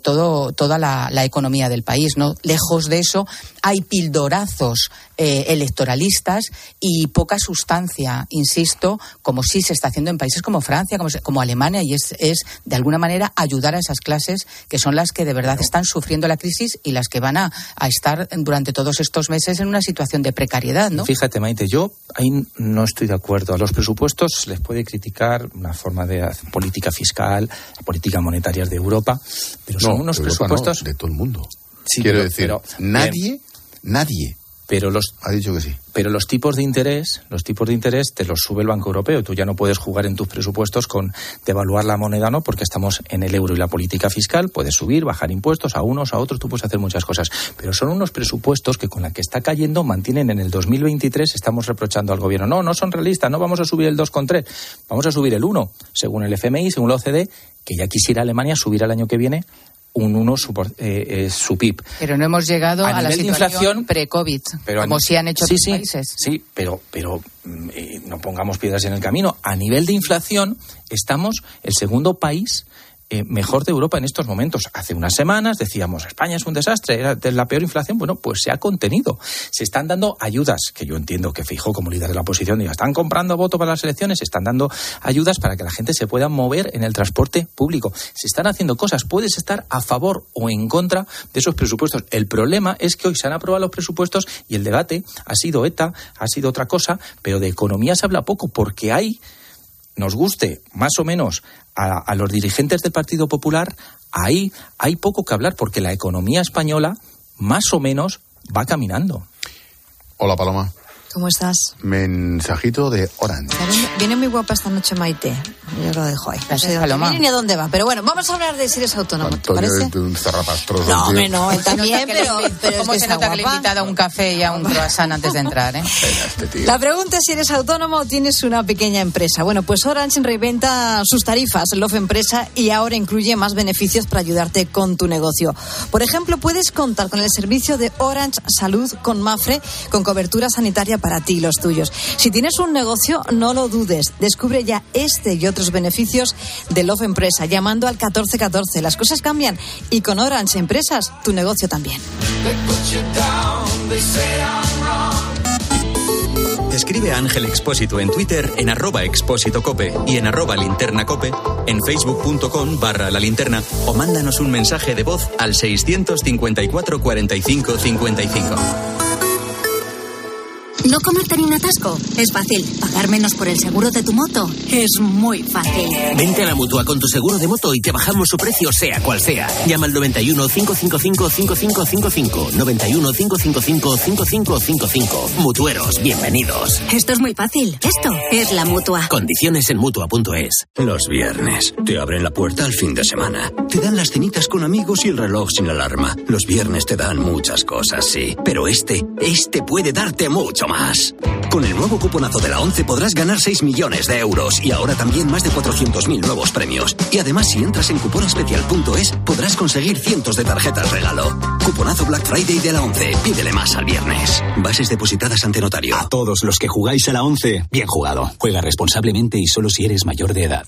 todo, toda la, la economía economía del país. ¿no? Lejos de eso, hay pildorazos eh, electoralistas y poca sustancia, insisto, como sí se está haciendo en países como Francia, como, como Alemania, y es, es, de alguna manera ayudar a esas clases que son las que de verdad están sufriendo la crisis y las que van a, a estar durante todos estos meses en una situación de precariedad. ¿no? Fíjate, Maite, yo ahí no estoy de acuerdo. A los presupuestos les puede criticar una forma de política fiscal, política monetaria de Europa, pero son unos presupuestos de todo el mundo. Quiero decir, nadie, nadie pero los ha dicho que sí. Pero los tipos de interés, los tipos de interés te los sube el Banco Europeo. Tú ya no puedes jugar en tus presupuestos con devaluar la moneda, no, porque estamos en el euro y la política fiscal. Puedes subir, bajar impuestos a unos, a otros. Tú puedes hacer muchas cosas. Pero son unos presupuestos que con la que está cayendo mantienen en el 2023. Estamos reprochando al gobierno. No, no son realistas. No vamos a subir el 2,3. Vamos a subir el 1, según el FMI, según la OCDE, que ya quisiera Alemania subir el año que viene un 1 su, eh, eh, su PIB. Pero no hemos llegado a, la situación pre-COVID, como si han hecho sí, otros sí, países. Sí, pero, pero mm, eh, no pongamos piedras en el camino. A nivel de inflación, estamos el segundo país eh, mejor de Europa en estos momentos. Hace unas semanas decíamos, España es un desastre, era la peor inflación. Bueno, pues se ha contenido. Se están dando ayudas, que yo entiendo que fijo como líder de la oposición, y están comprando voto para las elecciones, se están dando ayudas para que la gente se pueda mover en el transporte público. Se están haciendo cosas. Puedes estar a favor o en contra de esos presupuestos. El problema es que hoy se han aprobado los presupuestos y el debate ha sido ETA, ha sido otra cosa, pero de economía se habla poco porque hay nos guste más o menos a, los dirigentes del Partido Popular, ahí hay poco que hablar porque la economía española más o menos va caminando. Hola, Paloma. ¿Cómo estás? Mensajito de Orange. Viene muy guapa esta noche Maite. Yo lo dejo ahí. No sé dónde viene ni a dónde va. Pero bueno, vamos a hablar de si eres autónomo. ¿Te Antonio parece? es un zarrapastroso. No, hombre, no, él también, pero, pero es ¿Cómo que se nota que le he invitado a un café y a un croissant antes de entrar, eh? Este La pregunta es si eres autónomo o tienes una pequeña empresa. Bueno, pues Orange reinventa sus tarifas, Love Empresa, y ahora incluye más beneficios para ayudarte con tu negocio. Por ejemplo, puedes contar con el servicio de Orange Salud con Mafre, con cobertura sanitaria para ti y los tuyos. Si tienes un negocio, no lo dudes. Descubre ya este y otros beneficios de Love Empresa llamando al 1414. Las cosas cambian y con Orange Empresas, tu negocio también. Escribe a Ángel Expósito en Twitter en arroba expósito y en arroba en facebook.com barra la linterna o mándanos un mensaje de voz al 654 45 55. ¿No comerte ni un atasco? Es fácil. ¿Pagar menos por el seguro de tu moto? Es muy fácil. Vente a la mutua con tu seguro de moto y te bajamos su precio, sea cual sea. Llama al 91 555 5555. 91 555 5555. Mutueros, bienvenidos. Esto es muy fácil. Esto es la mutua. Condiciones en mutua.es. Los viernes. Te abren la puerta al fin de semana. Te dan las cenitas con amigos y el reloj sin alarma. Los viernes te dan muchas cosas, sí. Pero este, este puede darte mucho más. Con el nuevo cuponazo de la 11 podrás ganar 6 millones de euros y ahora también más de 400.000 nuevos premios. Y además, si entras en cuponespecial.es, podrás conseguir cientos de tarjetas regalo. Cuponazo Black Friday de la 11. Pídele más al viernes. Bases depositadas ante notario. A todos los que jugáis a la 11, bien jugado. Juega responsablemente y solo si eres mayor de edad.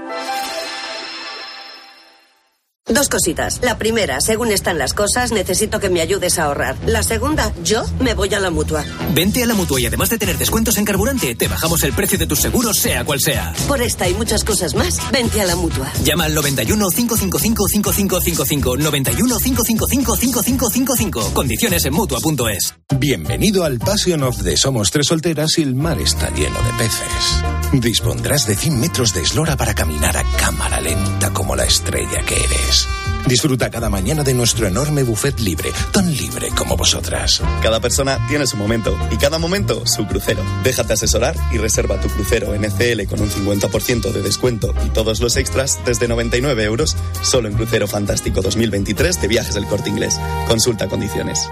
Dos cositas. La primera, según están las cosas, necesito que me ayudes a ahorrar. La segunda, yo me voy a la mutua. Vente a la mutua y además de tener descuentos en carburante, te bajamos el precio de tus seguros, sea cual sea. Por esta y muchas cosas más, vente a la mutua. Llama al 91 555 5555. 91 555 5555. Condiciones en mutua.es. Bienvenido al Passion of the Somos Tres Solteras y el mar está lleno de peces. Dispondrás de 100 metros de eslora para caminar a cámara lenta como la estrella que eres. Disfruta cada mañana de nuestro enorme buffet libre, tan libre como vosotras. Cada persona tiene su momento y cada momento su crucero. Déjate asesorar y reserva tu crucero en ECL con un 50% de descuento y todos los extras desde 99 euros solo en Crucero Fantástico 2023 de Viajes del Corte Inglés. Consulta condiciones.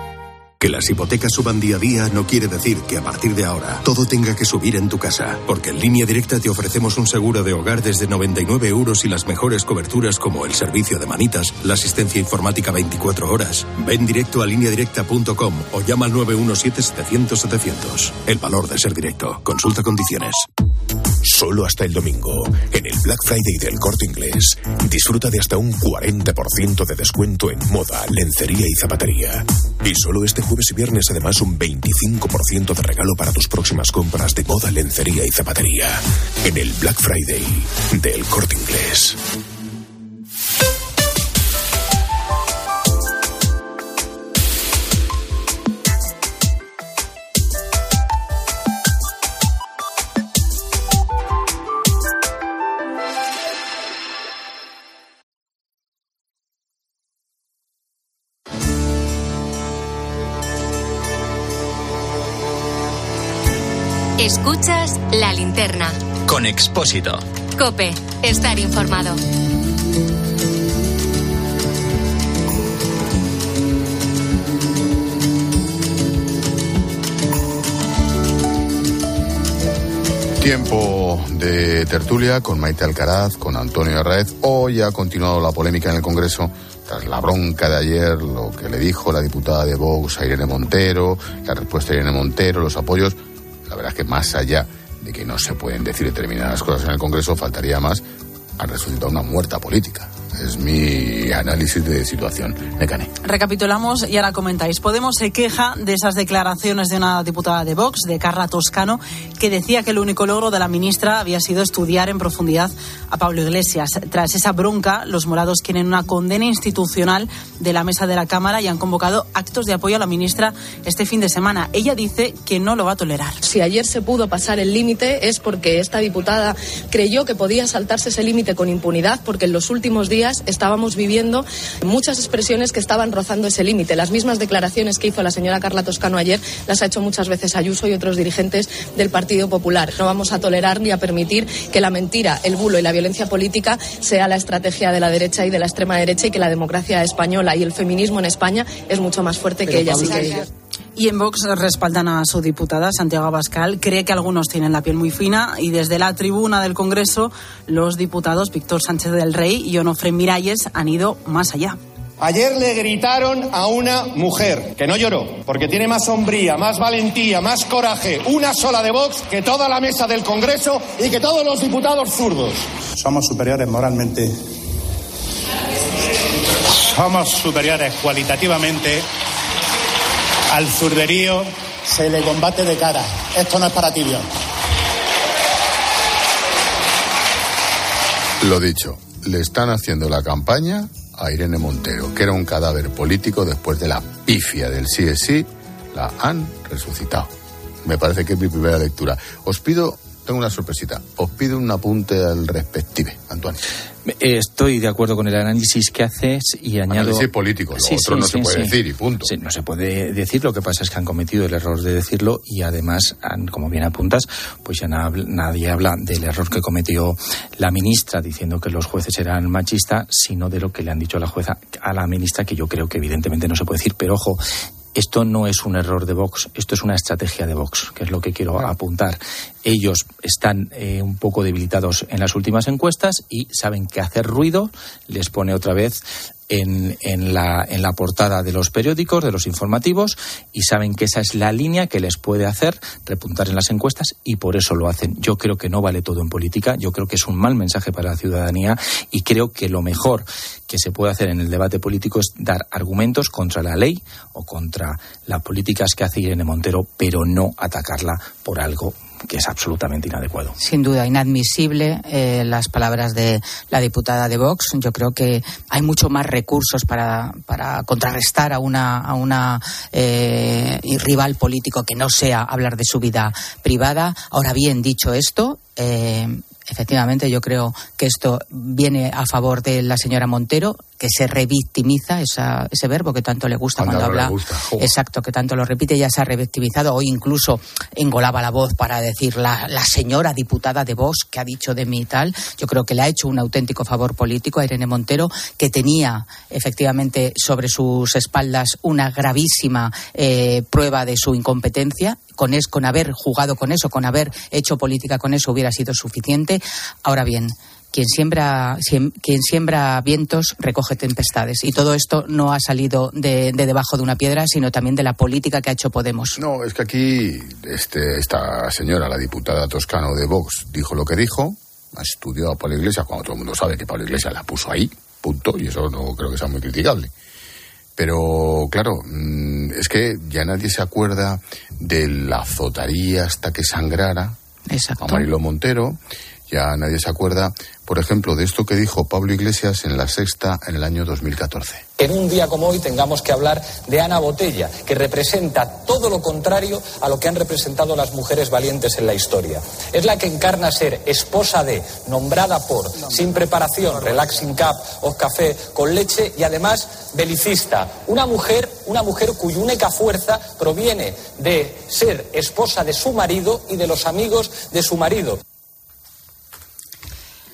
Que las hipotecas suban día a día no quiere decir que a partir de ahora todo tenga que subir en tu casa, porque en línea directa te ofrecemos un seguro de hogar desde 99 euros y las mejores coberturas como el servicio de manitas, la asistencia informática 24 horas. Ven directo a lineadirecta.com o llama al 917-700-700. El valor de ser directo. Consulta condiciones. Solo hasta el domingo, en el Black Friday del Corte Inglés, disfruta de hasta un 40% de descuento en moda, lencería y zapatería. Y solo este jueves y viernes además un 25% de regalo para tus próximas compras de moda, lencería y zapatería. En el Black Friday del Corte Inglés. Escuchas la linterna. Con Expósito. Cope, estar informado. Tiempo de tertulia con Maite Alcaraz, con Antonio Arraez. Hoy ha continuado la polémica en el Congreso tras la bronca de ayer, lo que le dijo la diputada de Vox a Irene Montero, la respuesta de Irene Montero, los apoyos. Verdad es que más allá de que no se pueden decir determinadas cosas en el Congreso, faltaría más. Han resucitado una muerta política. Es mi análisis de situación. Mecane. Recapitulamos y ahora comentáis. Podemos se queja de esas declaraciones de una diputada de Vox, de Carla Toscano, que decía que el único logro de la ministra había sido estudiar en profundidad a Pablo Iglesias. Tras esa bronca, los morados quieren una condena institucional de la mesa de la Cámara y han convocado actos de apoyo a la ministra este fin de semana. Ella dice que no lo va a tolerar. Si ayer se pudo pasar el límite es porque esta diputada creyó que podía saltarse ese límite con impunidad porque en los últimos días estábamos viviendo muchas expresiones que estaban rozando ese límite. Las mismas declaraciones que hizo la señora Carla Toscano ayer las ha hecho muchas veces Ayuso y otros dirigentes del Partido Popular. No vamos a tolerar ni a permitir que la mentira, el bulo y la violencia política sea la estrategia de la derecha y de la extrema derecha y que la democracia española y el feminismo en España es mucho más fuerte que ellas y que ellos. Y en Vox respaldan a su diputada, Santiago Abascal. Cree que algunos tienen la piel muy fina y desde la tribuna del Congreso los diputados Víctor Sánchez del Rey y Onofre Miralles han ido más allá. Ayer le gritaron a una mujer que no lloró, porque tiene más sombría, más valentía, más coraje, una sola de Vox que toda la mesa del Congreso y que todos los diputados zurdos. Somos superiores moralmente. Somos superiores cualitativamente al zurderío. Se le combate de cara. Esto no es para tibio. Lo dicho, le están haciendo la campaña a Irene Montero, que era un cadáver político después de la pifia del sí es sí, la han resucitado. Me parece que es mi primera lectura. Os pido, tengo una sorpresita, os pido un apunte al respective, Antonio. Estoy de acuerdo con el análisis que haces y añado. Análisis político, lo Sí, otro sí, no sí, se puede decir y punto. No se puede decir, lo que pasa es que han cometido el error de decirlo y además, han- como bien apuntas, pues ya na- nadie habla del error que cometió la ministra diciendo que los jueces eran machistas, sino de lo que le han dicho a la jueza, a la ministra, que yo creo que evidentemente no se puede decir, pero ojo. Esto no es un error de Vox, esto es una estrategia de Vox, que es lo que quiero apuntar. Ellos están eh, un poco debilitados en las últimas encuestas y saben que hacer ruido les pone otra vez en, en la, en la portada de los periódicos, de los informativos, y saben que esa es la línea que les puede hacer repuntar en las encuestas y por eso lo hacen. Yo creo que no vale todo en política, yo creo que es un mal mensaje para la ciudadanía y creo que lo mejor que se puede hacer en el debate político es dar argumentos contra la ley o contra las políticas que hace Irene Montero, pero no atacarla por algo que es absolutamente inadecuado. Sin duda, inadmisible eh, las palabras de la diputada de Vox. Yo creo que hay mucho más recursos para, para contrarrestar a una, a una eh, rival político que no sea hablar de su vida privada. Ahora bien, dicho esto, eh, efectivamente yo creo que esto viene a favor de la señora Montero, que se revictimiza, esa, ese verbo que tanto le gusta Cuando cuando, habla. gusta, jo. Exacto, que tanto lo repite, ya se ha revictimizado. Hoy incluso engolaba la voz para decir la, la señora diputada de Vox que ha dicho de mí y tal. Yo creo que le ha hecho un auténtico favor político a Irene Montero, que tenía efectivamente sobre sus espaldas una gravísima eh, prueba de su incompetencia. Con, es, con haber jugado con eso, con haber hecho política con eso, hubiera sido suficiente. Ahora bien, quien siembra, siem- quien siembra vientos recoge tempestades. Y todo esto no ha salido de, de debajo de una piedra, sino también de la política que ha hecho Podemos. No, es que aquí este, esta señora, la diputada toscano de Vox, dijo lo que dijo, estudió a Pablo Iglesias, cuando todo el mundo sabe que Pablo Iglesias la puso ahí, punto, y eso no creo que sea muy criticable. Pero claro, mm, es que ya nadie se acuerda de la azotaría hasta que sangrara Exacto. a Marilo Montero, ya nadie se acuerda, por ejemplo, de esto que dijo Pablo Iglesias en la sexta en el año 2014. que en un día como hoy tengamos que hablar de Ana Botella, que representa todo lo contrario a lo que han representado las mujeres valientes en la historia. Es la que encarna ser esposa de, nombrada por, sin preparación, relaxing cup o café con leche y además belicista. Una mujer, una mujer cuya única fuerza proviene de ser esposa de su marido y de los amigos de su marido.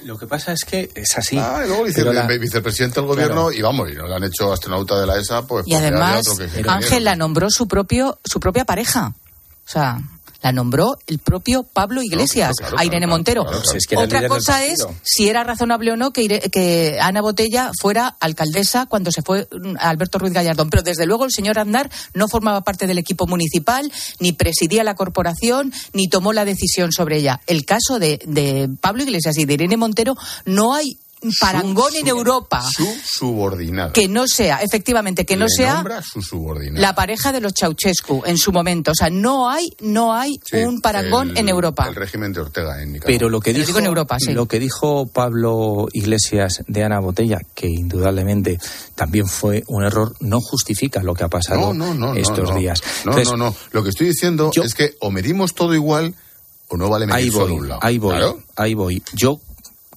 Lo que pasa es que es así. Ah, y luego dice la- vicepresidente del gobierno y vamos, y no le han hecho astronauta de la ESA, pues Y además, otro que se Ángel la nombró su propio, su propia pareja. O sea, la nombró el propio Pablo Iglesias, claro, claro, a Irene claro, Montero. claro, claro. Si es que era Otra cosa es si era razonable o no que Ana Botella fuera alcaldesa cuando se fue mm, Alberto Ruiz Gallardón. Pero desde luego el señor Aznar no formaba parte del equipo municipal, ni presidía la corporación, ni tomó la decisión sobre ella. El caso de, de Pablo Iglesias y de Irene Montero no hay parangón en Europa Su subordinada. que no sea, efectivamente, que no Le sea nombra su subordinada. la pareja de los Ceausescu en su momento. O sea, no hay, no hay Sí, un parangón el- en Europa. El régimen de Ortega en Nicaragua. Pero lo que dijo, digo en Europa, sí. lo que dijo Pablo Iglesias de Ana Botella, que indudablemente también fue un error, no justifica lo que ha pasado no, no, no, no, estos no. días. No, Entonces, no, no. Lo que estoy diciendo es que o medimos todo igual o no vale medir ahí solo voy, un lado. ahí voy, Claro. ahí voy. Yo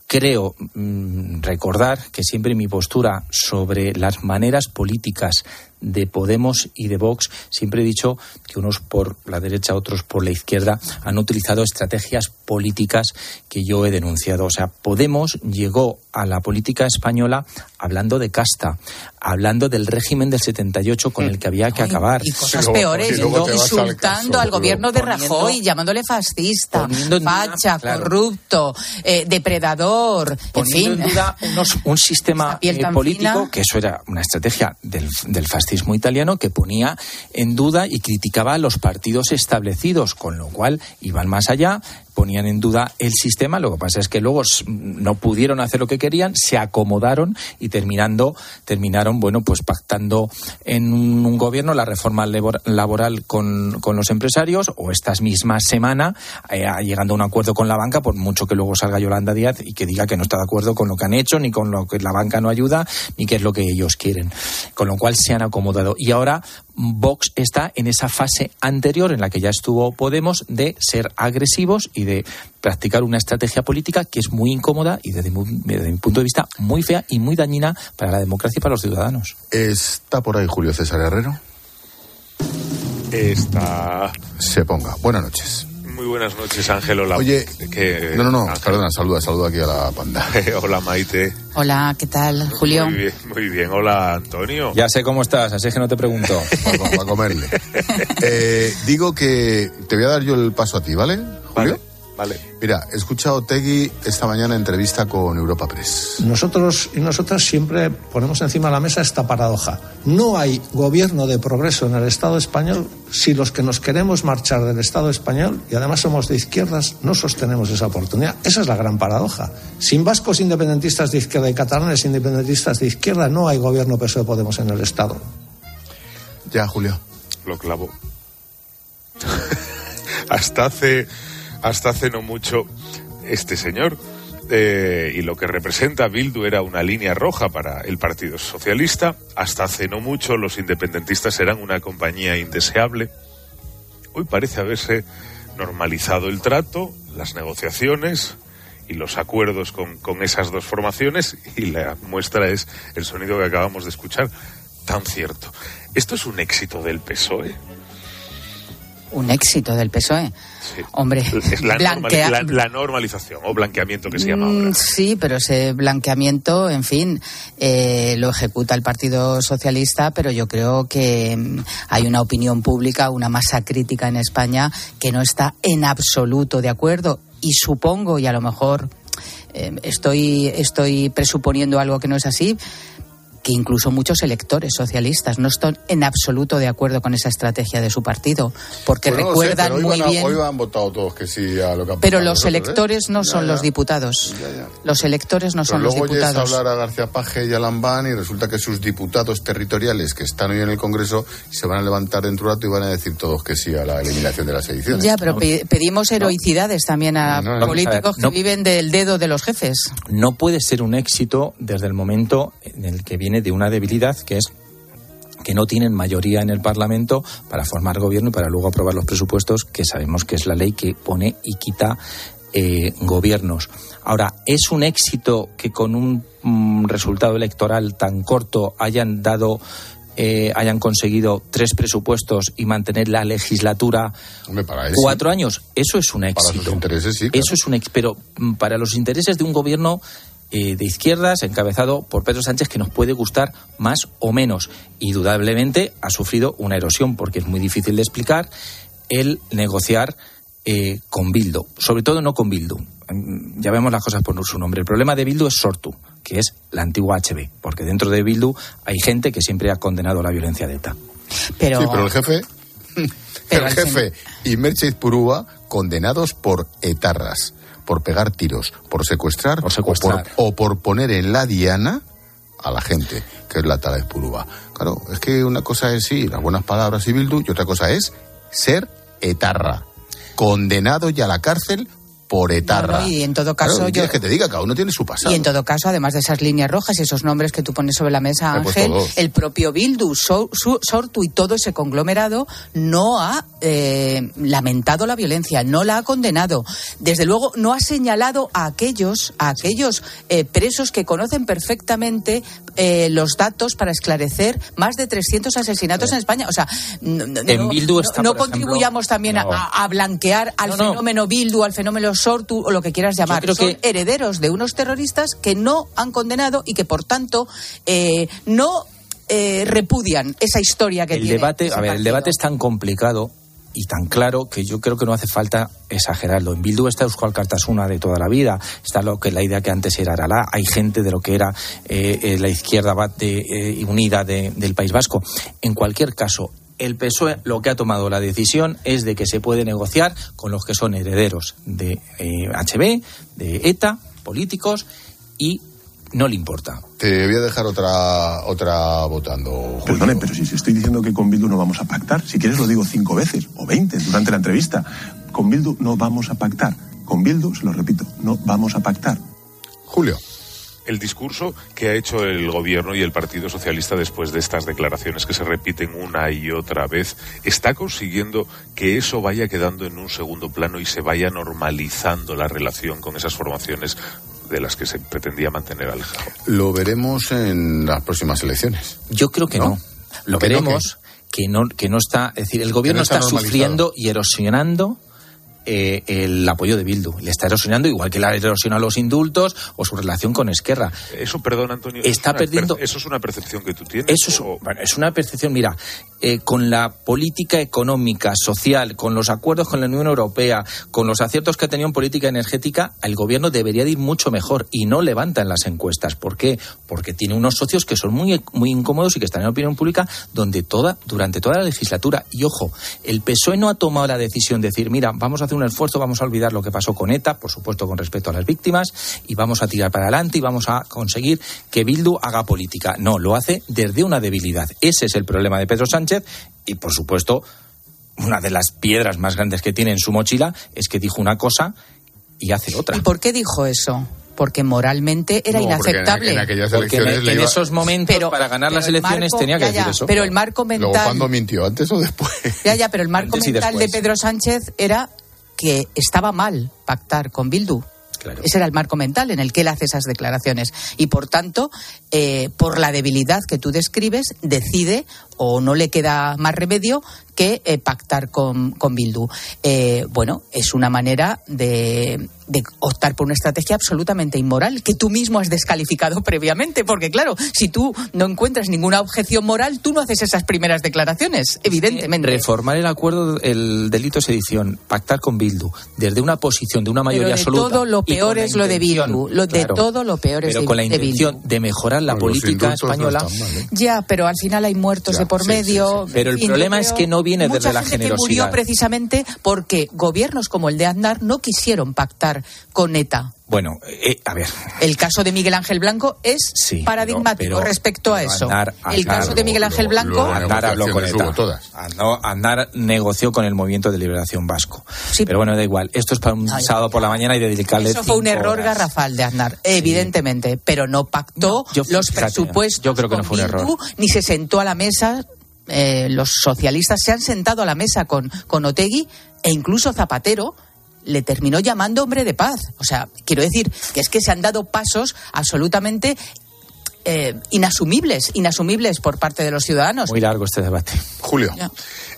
creo mm, recordar que siempre mi postura sobre las maneras políticas de Podemos y de Vox, siempre he dicho que unos por la derecha, otros por la izquierda han utilizado estrategias políticas que yo he denunciado. O sea, Podemos llegó a la política española hablando de casta, hablando del régimen del 78 con el que había que acabar. Y cosas peores, insultando al gobierno de Poniendo- Rajoy, llamándole fascista, en facha, claro. corrupto, eh, depredador, en poniendo fin. en duda unos- un sistema eh, político, fina. que eso era una estrategia del, del fascismo italiano, que ponía en duda y criticaba a los partidos establecidos, con lo cual iban más allá, ponían en duda el sistema. Lo que pasa es que luego no pudieron hacer lo que querían, se acomodaron y terminando, terminaron, bueno, pues pactando en un, gobierno la reforma labor- laboral con, con los empresarios o estas mismas semana eh, llegando a un acuerdo con la banca, por mucho que luego salga Yolanda Díaz y que diga que no está de acuerdo con lo que han hecho, ni con lo que la banca no ayuda, ni qué es lo que ellos quieren. Con lo cual se han acomodado. Y ahora Vox está en esa fase anterior en la que ya estuvo Podemos de ser agresivos y de practicar una estrategia política que es muy incómoda y desde, mi punto de vista muy fea y muy dañina para la democracia y para los ciudadanos. ¿Está por ahí Julio César Herrero? Está. Se ponga. Buenas noches. Muy buenas noches, Ángel. Hola. Oye, que- No, no, no, Ángel. perdona, saluda, saluda aquí a la panda. Hola, Maite. Hola, ¿qué tal, Julio? Muy bien, muy bien. Hola, Antonio. Ya sé cómo estás, así es que no te pregunto. Para comerle. Eh, digo que te voy a dar yo el paso a ti, ¿vale, Julio? Vale. Mira, he escuchado Tegui esta mañana entrevista con Europa Press. Nosotros y nosotras siempre ponemos encima de la mesa esta paradoja. No hay gobierno de progreso en el Estado español si los que nos queremos marchar del Estado español y además somos de izquierdas no sostenemos esa oportunidad. Esa es la gran paradoja. Sin vascos independentistas de izquierda y catalanes independentistas de izquierda no hay gobierno PSOE Podemos en el Estado. Ya, Julio. Lo clavo. hasta hace hasta hace no mucho este señor eh, y lo que representa Bildu era una línea roja para el Partido Socialista. Hasta hace no mucho los independentistas eran una compañía indeseable. Hoy parece haberse normalizado el trato, las negociaciones y los acuerdos con, con esas dos formaciones y la muestra es el sonido que acabamos de escuchar. Tan cierto. ¿Esto es un éxito del PSOE? Un éxito del PSOE. Hombre, Es la, blanquea- la- la normalización o blanqueamiento que se llama ahora. Mm, Sí, pero ese blanqueamiento, en fin, eh, lo ejecuta el Partido Socialista, pero yo creo que mm, hay una opinión pública, una masa crítica en España que no está en absoluto de acuerdo. Y supongo, y a lo mejor eh, estoy, estoy presuponiendo algo que no es así, que incluso muchos electores socialistas no están en absoluto de acuerdo con esa estrategia de su partido, porque Pues no sé, recuerdan pero hoy muy van a- bien. Hoy han votado todos que sí a lo que han Pero los ¿eh? electores no son ya. los diputados. Los electores no Pero son los luego oyes diputados. hablar a García Paje y a Lambán y resulta que sus diputados territoriales que están hoy en el Congreso se van a levantar dentro de un rato y van a decir todos que sí a la eliminación de las ediciones. Ya, pero pe- pedimos heroicidades también a No, no, no. políticos a que ver, no. viven del dedo de los jefes. no puede ser un éxito desde el momento en el que viene de una debilidad que es que no tienen mayoría en el Parlamento para formar gobierno y para luego aprobar los presupuestos, que sabemos que es la ley que pone y quita eh, gobiernos. Ahora, ¿es un éxito que con un mm, resultado electoral tan corto hayan dado eh, hayan conseguido tres presupuestos y mantener la legislatura para cuatro años. Eso es un éxito. Para sus intereses, sí. claro. Eso es un éxito. Pero mm, para los intereses de un gobierno eh, de izquierdas encabezado por Pedro Sánchez que nos puede gustar más o menos. Indudablemente ha sufrido una erosión porque es muy difícil de explicar el negociar eh, con Bildu. Sobre todo no con Bildu. Mm, Ya vemos las cosas por su nombre. El problema de Bildu es Sortu, que es la antigua HB, porque dentro de Bildu hay gente que siempre ha condenado la violencia de ETA. Pero, Sí, pero el jefe. el jefe y Mercheid Purúa condenados por etarras, por pegar tiros, por secuestrar, O, por, o por poner en la diana a la gente, que es la tala de Purúa. Claro, es que una cosa es sí, las buenas palabras y Bildu, y otra cosa es ser etarra, condenado ya a la cárcel por etarra. y en todo caso, yo. que te diga, cada uno tiene su pasado. Y en todo caso, además de esas líneas rojas y esos nombres que tú pones sobre la mesa, Ángel, el propio Bildu, Sortu y todo ese conglomerado no ha eh, lamentado la violencia, no la ha condenado. Desde luego, no ha señalado a aquellos, a aquellos eh, presos que conocen perfectamente eh, los datos para esclarecer más de 300 asesinatos en España. O sea, no, no, contribuyamos también a, blanquear al fenómeno Bildu, al fenómeno Sortu o lo que quieras llamar. Son que... herederos de unos terroristas que no han condenado y que, por tanto, eh, no eh, repudian esa historia que el tiene. Debate, a ver, el debate es tan complicado y tan claro que yo creo que no hace falta exagerarlo. En Bildu está Euskal Cartasuna de toda la vida, está lo que la idea que antes era Aralá, hay gente de lo que era eh, la izquierda de, unida del País Vasco. En cualquier caso, el PSOE lo que ha tomado la decisión es de que se puede negociar con los que son herederos de HB, eh, de ETA, políticos, y no le importa. Te voy a dejar otra otra votando. Perdone, pero si estoy diciendo que con Bildu no vamos a pactar, si quieres lo digo cinco veces o veinte durante la entrevista. Con Bildu no vamos a pactar. Con Bildu, se lo repito, no vamos a pactar. Julio el discurso que ha hecho el gobierno y el Partido Socialista después de estas declaraciones que se repiten una y otra vez está consiguiendo que eso vaya quedando en un segundo plano y se vaya normalizando la relación con esas formaciones de las que se pretendía mantener alejado. Lo veremos en las próximas elecciones. Yo creo que no. Lo veremos que no que no está, es decir, el gobierno está sufriendo y erosionando eh, el apoyo de Bildu. Le está erosionando, igual que le erosiona los indultos o su relación con Esquerra. Eso, perdón, Antonio. Está perdiendo. ¿Eso es una percepción que tú tienes? Eso es, bueno, es una percepción. Mira, eh, con la política económica, social, con los acuerdos con la Unión Europea, con los aciertos que ha tenido en política energética, el gobierno debería ir mucho mejor y no levanta en las encuestas. ¿Por qué? Porque tiene unos socios que son muy, muy incómodos y que están en opinión pública donde toda, durante toda la legislatura. Y ojo, el PSOE no ha tomado la decisión de decir, mira, vamos a hacer un esfuerzo, vamos a olvidar lo que pasó con ETA, por supuesto con respecto a las víctimas, y vamos a tirar para adelante y vamos a conseguir que Bildu haga política. No, lo hace desde una debilidad. Ese es el problema de Pedro Sánchez y, por supuesto, una de las piedras más grandes que tiene en su mochila es que dijo una cosa y hace otra. ¿Y por qué dijo eso? porque moralmente era inaceptable. En, en, esos momentos, para ganar las elecciones, tenía que decir eso. Pero el marco mental. Luego, ¿cuándo mintió? ¿Antes o después? Ya, ya, pero el marco mental de Pedro Sánchez era que estaba mal pactar con Bildu. Ese era el marco mental en el que él hace esas declaraciones. Y por tanto, eh, por la debilidad que tú describes, decide o no le queda más remedio que eh, pactar con, con Bildu. Eh, bueno, es una manera de, de, optar por una estrategia absolutamente inmoral que tú mismo has descalificado previamente, porque claro, si tú no encuentras ninguna objeción moral, tú no haces esas primeras declaraciones, evidentemente. Reformar el acuerdo, el delito de sedición, pactar con Bildu, desde una posición de una mayoría Pero de absoluta. Todo lo peor es lo de Bildu, lo de todo lo peor es pero con la intención de mejorar la política española. Ya, pero al final hay muertos de por medio. Pero el problema es que no viene desde la generosidad. Que murió precisamente porque gobiernos como el de Aznar no quisieron pactar con ETA. Bueno, eh, a ver. El caso de Miguel Ángel Blanco es paradigmático respecto a eso. el caso de Miguel Ángel Blanco. Andar habló con ETA. Andar negoció con el Movimiento de Liberación Vasco. pero bueno, da igual. Esto es para un sábado por la mañana y dedicarle. Eso fue un error garrafal de Aznar, evidentemente. Pero no pactó los presupuestos. Yo creo que no fue un error. Ni se sentó a la mesa eh, los socialistas se han sentado a la mesa con, con Otegui e incluso Zapatero le terminó llamando hombre de paz. O sea, quiero decir que es que se han dado pasos absolutamente eh, inasumibles, inasumibles por parte de los ciudadanos. Muy largo este debate. Julio.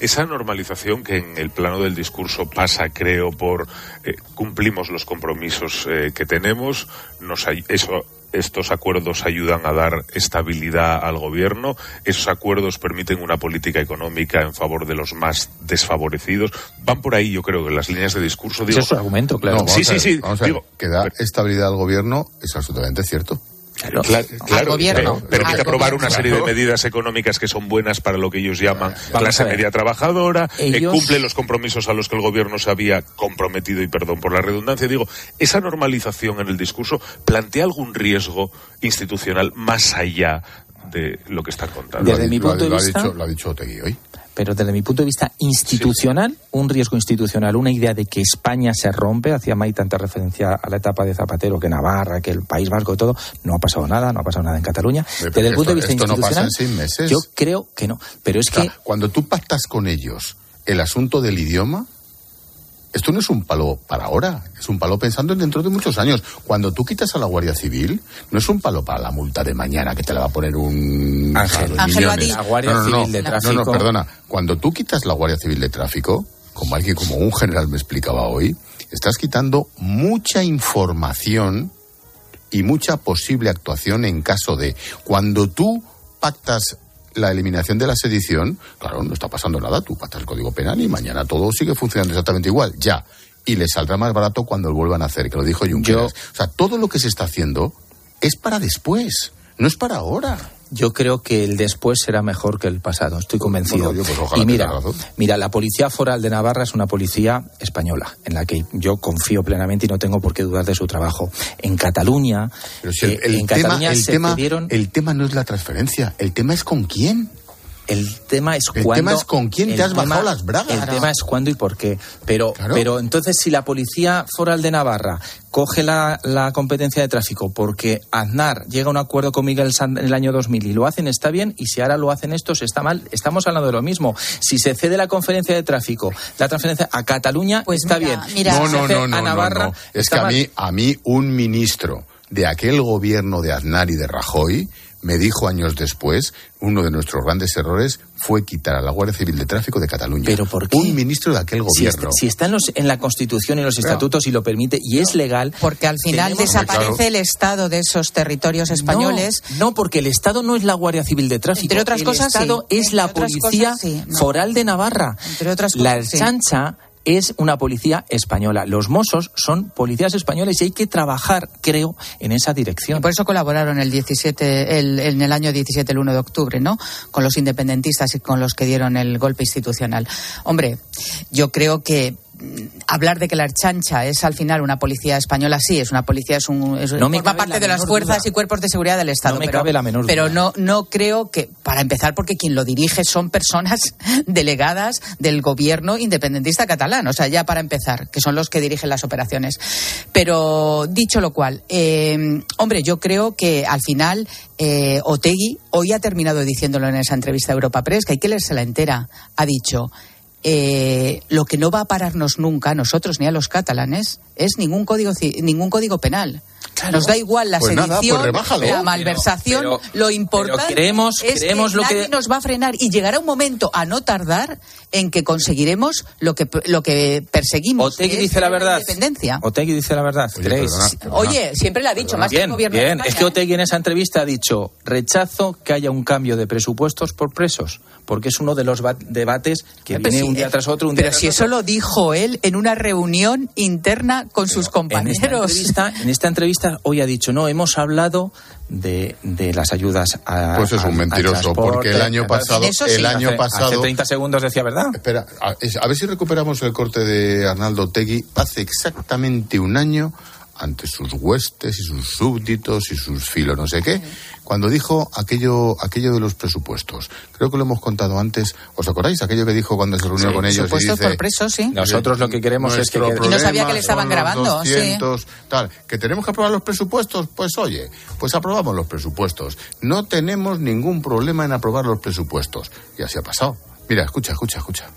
Esa normalización que en el plano del discurso pasa, creo, por eh, cumplimos los compromisos que tenemos, nos, eso estos acuerdos ayudan a dar estabilidad al gobierno, esos acuerdos permiten una política económica en favor de los más desfavorecidos. Van por ahí, yo creo, que las líneas de discurso. Digo, es su argumento, claro. sí, sí, sí. que da estabilidad al gobierno es absolutamente cierto. Claro, claro gobierno, pero permite al aprobar gobierno. una serie de medidas económicas que son buenas para lo que ellos llaman Vamos clase media trabajadora, eh, cumple los compromisos a los que el gobierno se había comprometido, y perdón por la redundancia, digo, esa normalización en el discurso plantea algún riesgo institucional más allá de lo que están contando. Desde mi Lo ha- punto de lo ha vista- dicho- lo ha dicho Otegui hoy. Pero desde mi punto de vista institucional, un riesgo institucional, una idea de que España se rompe, hacía May tanta referencia a la etapa de Zapatero, que Navarra, que el País Vasco y todo, no ha pasado nada, no ha pasado nada en Cataluña. Pero Desde el punto de vista esto no pasa institucional, en seis meses. yo creo que no. Pero es O sea, que cuando tú pactas con ellos el asunto del idioma, esto no es un palo para ahora, es un palo pensando en dentro de muchos años. Cuando tú quitas a la Guardia Civil, no es un palo para la multa de mañana que te la va a poner un Ángel. de Ángel. La Guardia no, no, Civil no, de no, Tráfico. no, perdona. Cuando tú quitas la Guardia Civil de Tráfico, como alguien, como un general me explicaba hoy, estás quitando mucha información y mucha posible actuación en caso de cuando tú pactas la eliminación de la sedición, claro, no está pasando nada, tú pactas el Código Penal y mañana todo sigue funcionando exactamente igual, ya. Y les saldrá más barato cuando lo vuelvan a hacer, que lo dijo Junqueras. O sea, todo lo que se está haciendo es para después, no es para ahora. yo creo que el después será mejor que el pasado, estoy convencido. Bueno, yo, pues, ojalá y mira, mira, la Policía Foral de Navarra es una policía española, en la que yo confío plenamente y no tengo por qué dudar de su trabajo. En Cataluña, Pero si el, eh, el en tema, Cataluña el, se tema, cedieron- el tema no es la transferencia, el tema es con quién. El tema es El cuándo. tema es con quién te el has tema- bajado las bragas. El tema es cuándo y por qué. Pero, pero entonces, si la Policía Foral de Navarra coge la, la competencia de tráfico porque Aznar llega a un acuerdo con Miguel Sanz en el año 2000 y lo hacen, está bien. Y si ahora lo hacen estos, está mal. Estamos hablando de lo mismo. Si se cede la conferencia de tráfico, la transferencia a Cataluña, está bien. no, Si se no, hace no, no, a no, Navarra, no. Es que a mí, a mí un ministro de aquel gobierno de Aznar y de Rajoy me dijo años después, uno de nuestros grandes errores fue quitar a la Guardia Civil de Tráfico de Cataluña. ¿Pero por qué? Un ministro de aquel Si está, gobierno. si está en, los- en la Constitución y los estatutos y lo permite y es legal. Porque al final tenemos- desaparece el Estado de esos territorios españoles. No, no, porque el Estado no es la Guardia Civil de Tráfico. Entre otras el cosas, Estado sí. es la Entre Policía cosas, sí. No. Foral de Navarra. Entre otras la cosas, sí. Es una policía española. Los Mossos son policías españoles y hay que trabajar, creo, en esa dirección. Por eso colaboraron el 17, el- en el año 17, el 1 de octubre, ¿no? Con los independentistas y con los que dieron el golpe institucional. Hombre, yo creo que hablar de que la Archancha es al final una policía española, sí, es una policía, es un, es- No forma parte la de las fuerzas duda. y cuerpos de seguridad del Estado. No me pero, cabe la menor pero duda. no, no creo que, para empezar, porque quien lo dirige son personas delegadas del gobierno independentista catalán, o sea, ya para empezar, que son los que dirigen las operaciones. Pero dicho lo cual, eh, hombre, yo creo que al final eh, Otegui hoy ha terminado diciéndolo en esa entrevista a Europa Press, que hay que leérsela entera. Ha dicho. Eh, lo que no va a pararnos nunca a nosotros ni a los catalanes es ningún código ningún código penal. Nos da igual la Pues nada, sedición, pues rebájalo. la malversación, pero- lo importante creemos- es creemos que lo que- nadie nos va a frenar y llegará un momento a no tardar en que conseguiremos lo que lo que perseguimos. Otegui que dice la verdad. independencia. Otegui dice la verdad. Perdona. Oye, siempre le ha dicho, más que el Bien, gobierno de bien. España, Es que ¿eh? Otegui en esa entrevista ha dicho rechazo que haya un cambio de presupuestos por presos, porque es uno de los ba- debates que Pero viene si- un día tras otro, un día Pero tras si otro. eso lo dijo él en una reunión interna con sus En esta, compañeros. entrevista, en esta entrevista hoy ha dicho, no, hemos hablado de, de las ayudas a Pues es un al mentiroso, porque el año pasado- eso sí. el año hace, pasado- Hace 30 segundos decía verdad. Espera, a, a ver si recuperamos el corte de Arnaldo Tegui. Hace exactamente un año, ante sus huestes y sus súbditos y sus filos no sé qué, cuando dijo aquello, aquello de los presupuestos. Creo que lo hemos contado antes. ¿Os acordáis? Aquello que dijo cuando se reunió Sí, con ellos y Supuestos dice... por presos, sí. Nosotros lo que queremos es que Y no sabía que le estaban grabando, sí. 200, tal. Que tenemos que aprobar los presupuestos, pues oye, pues aprobamos los presupuestos. No tenemos ningún problema en aprobar los presupuestos. Y así ha pasado. Mira, escucha, escucha, escucha.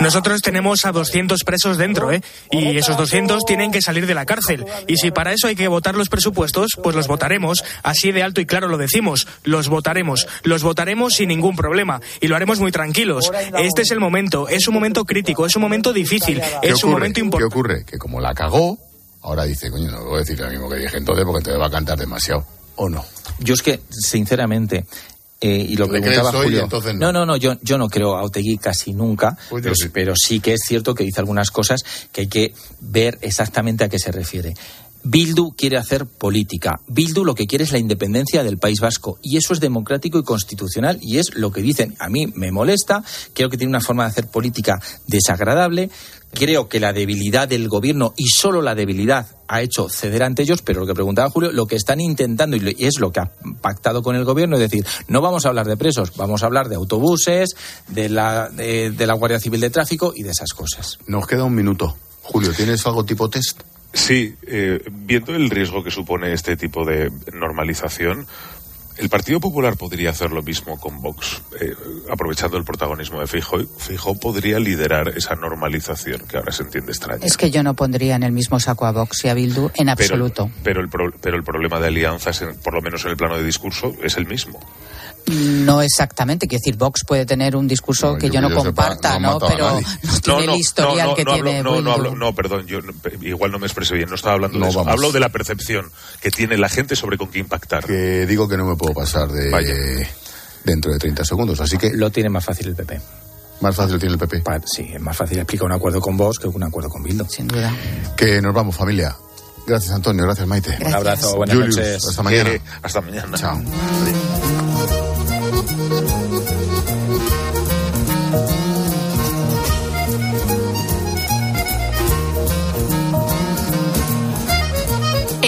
Nosotros tenemos a 200 presos dentro, ¿eh? Y esos 200 tienen que salir de la cárcel. Y si para eso hay que votar los presupuestos, pues los votaremos. Así de alto y claro lo decimos. Los votaremos. Los votaremos sin ningún problema. Y lo haremos muy tranquilos. Este es el momento. Es un momento crítico. Es un momento difícil. ¿Qué Es un momento ¿Qué importante. ocurre? Que como la cagó, ahora dice, coño, no voy a decir lo mismo que dije entonces porque te va a cantar demasiado. ¿O no? Yo es que, sinceramente, eh, y lo ¿Tú le preguntaba hoy Julio. entonces no, no? no, no, yo, yo no creo a Otegui casi nunca, pero, sí. pero sí que es cierto que dice algunas cosas que hay que ver exactamente a qué se refiere. Bildu quiere hacer política. Bildu lo que quiere es la independencia del País Vasco. Y eso es democrático y constitucional. Y es lo que dicen. A mí me molesta. Creo que tiene una forma de hacer política desagradable. Creo que la debilidad del gobierno y solo la debilidad ha hecho ceder ante ellos, pero lo que preguntaba Julio, lo que están intentando y es lo que ha pactado con el gobierno es decir, no vamos a hablar de presos, vamos a hablar de autobuses, de la, de, la Guardia Civil de Tráfico y de esas cosas. Nos queda un minuto. Julio, ¿tienes algo tipo test? Sí, eh, viendo el riesgo que supone este tipo de normalización, el Partido Popular podría hacer lo mismo con Vox, eh, aprovechando el protagonismo de Fijo. Fijo podría liderar esa normalización que ahora se entiende extraña. Es que yo no pondría en el mismo saco a Vox y a Bildu en absoluto. Pero, el, pero el problema de alianzas, por lo menos en el plano de discurso, es el mismo. No exactamente, quiero decir, Vox puede tener un discurso que yo, no comparta, ¿no? Pero no tiene el historial que tiene. no, no, perdón, yo igual no me expresé bien, no estaba hablando de eso. Hablo de la percepción que tiene la gente sobre con qué impactar. Que digo que no me puedo pasar de dentro de 30 segundos, así que. Lo tiene más fácil el PP. Más fácil tiene el PP. sí, es más fácil explicar un acuerdo con vos que un acuerdo con Bildo. Sin duda. Que nos vamos, familia. Gracias, Antonio. Gracias, Maite. Un abrazo. Buenas noches. Hasta mañana. hasta mañana. Chao.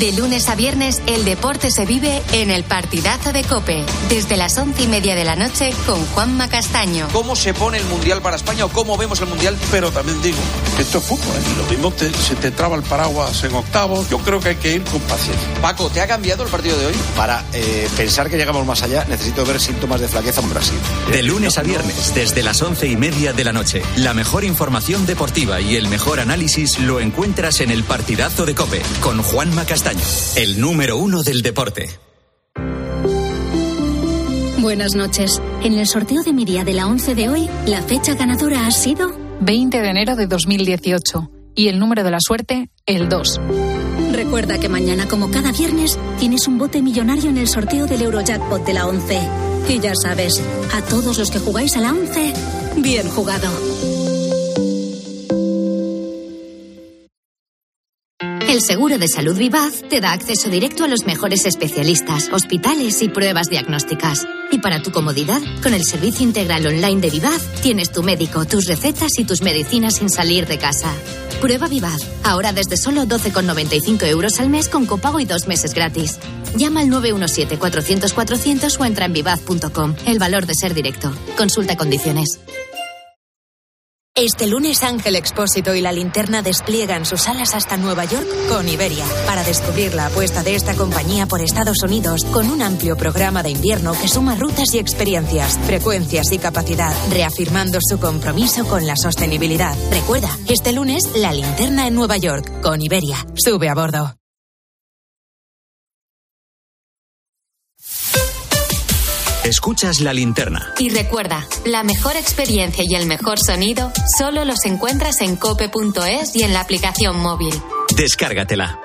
De lunes a viernes, el deporte se vive en el partidazo de Cope, desde las once y media de la noche con Juanma Castaño. ¿Cómo se pone el Mundial para España o cómo vemos el Mundial? Pero también digo, esto es fútbol, ¿eh? lo mismo se te traba el paraguas en octavos, yo creo que hay que ir con paciencia. Paco, ¿te ha cambiado el partido de hoy? Para eh, pensar que llegamos más allá, necesito ver síntomas de flaqueza en Brasil. De lunes a viernes, desde las once y media de la noche, la mejor información deportiva y el mejor análisis lo encuentras en el partidazo de Cope, con Juanma Castaño el número uno del deporte. Buenas noches. En el sorteo de Miria de la 11 de hoy, la fecha ganadora ha sido 20 de enero de 2018 y el número de la suerte, el 2. Recuerda que mañana, como cada viernes, tienes un bote millonario en el sorteo del Eurojackpot de la 11. Y ya sabes, a todos los que jugáis a la 11, bien jugado. El seguro de salud Vivaz te da acceso directo a los mejores especialistas, hospitales y pruebas diagnósticas. Y para tu comodidad, con el servicio integral online de Vivaz, tienes tu médico, tus recetas y tus medicinas sin salir de casa. Prueba Vivaz, ahora desde solo 12,95 euros al mes con copago y dos meses gratis. Llama al 917-400-400 o entra en vivaz.com. El valor de ser directo. Consulta condiciones. Este lunes Ángel Expósito y la linterna despliegan sus alas hasta Nueva York con Iberia para descubrir la apuesta de esta compañía por Estados Unidos con un amplio programa de invierno que suma rutas y experiencias, frecuencias y capacidad, reafirmando su compromiso con la sostenibilidad. Recuerda, este lunes la linterna en Nueva York con Iberia. Sube a bordo. Escuchas la linterna. Y recuerda, la mejor experiencia y el mejor sonido solo los encuentras en cope.es y en la aplicación móvil. Descárgatela.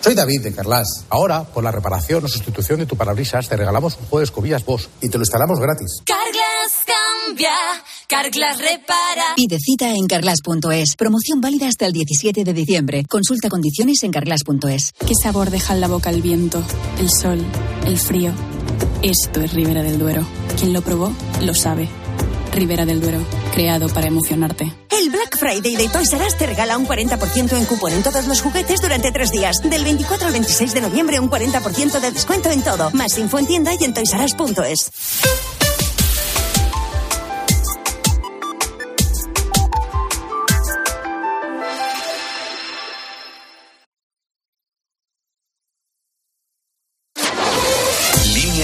Soy David de Carlas. Ahora, por la reparación o sustitución de tu parabrisas, te regalamos un juego de escobillas Bosch y te lo instalamos gratis. Carglass cambia, Carglass repara. Pide cita en carglass.es. Promoción válida hasta el 17 de diciembre. Consulta condiciones en carglass.es. ¿Qué sabor deja en la boca el viento, el sol, el frío? Esto es Ribera del Duero. Quien lo probó, lo sabe. Ribera del Duero, creado para emocionarte. El Black Friday de Toys R Us te regala un 40% en cupón en todos los juguetes durante tres días. Del 24 al 26 de noviembre, un 40% de descuento en todo. Más info en tienda y en toysaras.es.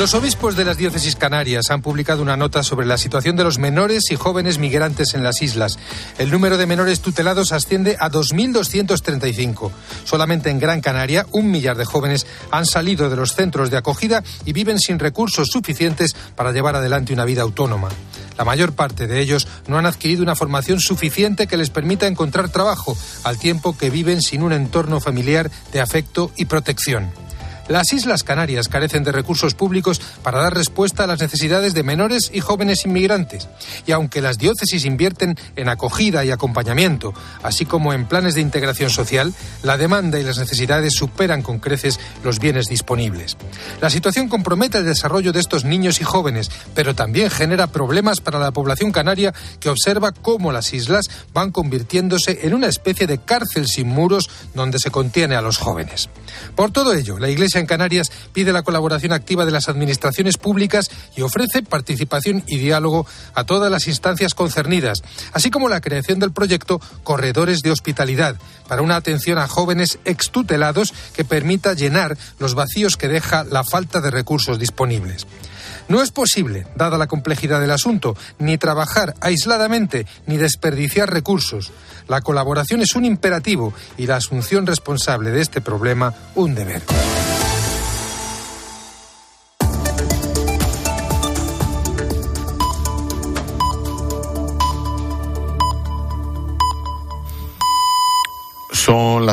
Los obispos de las diócesis canarias han publicado una nota sobre la situación de los menores y jóvenes migrantes en las islas. El número de menores tutelados asciende a 2.235. Solamente en Gran Canaria, un millar de jóvenes han salido de los centros de acogida y viven sin recursos suficientes para llevar adelante una vida autónoma. La mayor parte de ellos no han adquirido una formación suficiente que les permita encontrar trabajo, al tiempo que viven sin un entorno familiar de afecto y protección. Las Islas Canarias carecen de recursos públicos para dar respuesta a las necesidades de menores y jóvenes inmigrantes. Y aunque las diócesis invierten en acogida y acompañamiento, así como en planes de integración social, la demanda y las necesidades superan con creces los bienes disponibles. La situación compromete el desarrollo de estos niños y jóvenes, pero también genera problemas para la población canaria que observa cómo las islas van convirtiéndose en una especie de cárcel sin muros donde se contiene a los jóvenes. Por todo ello, la Iglesia en Canarias pide la colaboración activa de las administraciones públicas y ofrece participación y diálogo a todas las instancias concernidas, así como la creación del proyecto Corredores de Hospitalidad para una atención a jóvenes extutelados que permita llenar los vacíos que deja la falta de recursos disponibles. No es posible, dada la complejidad del asunto, ni trabajar aisladamente ni desperdiciar recursos. La colaboración es un imperativo y la asunción responsable de este problema un deber. Son las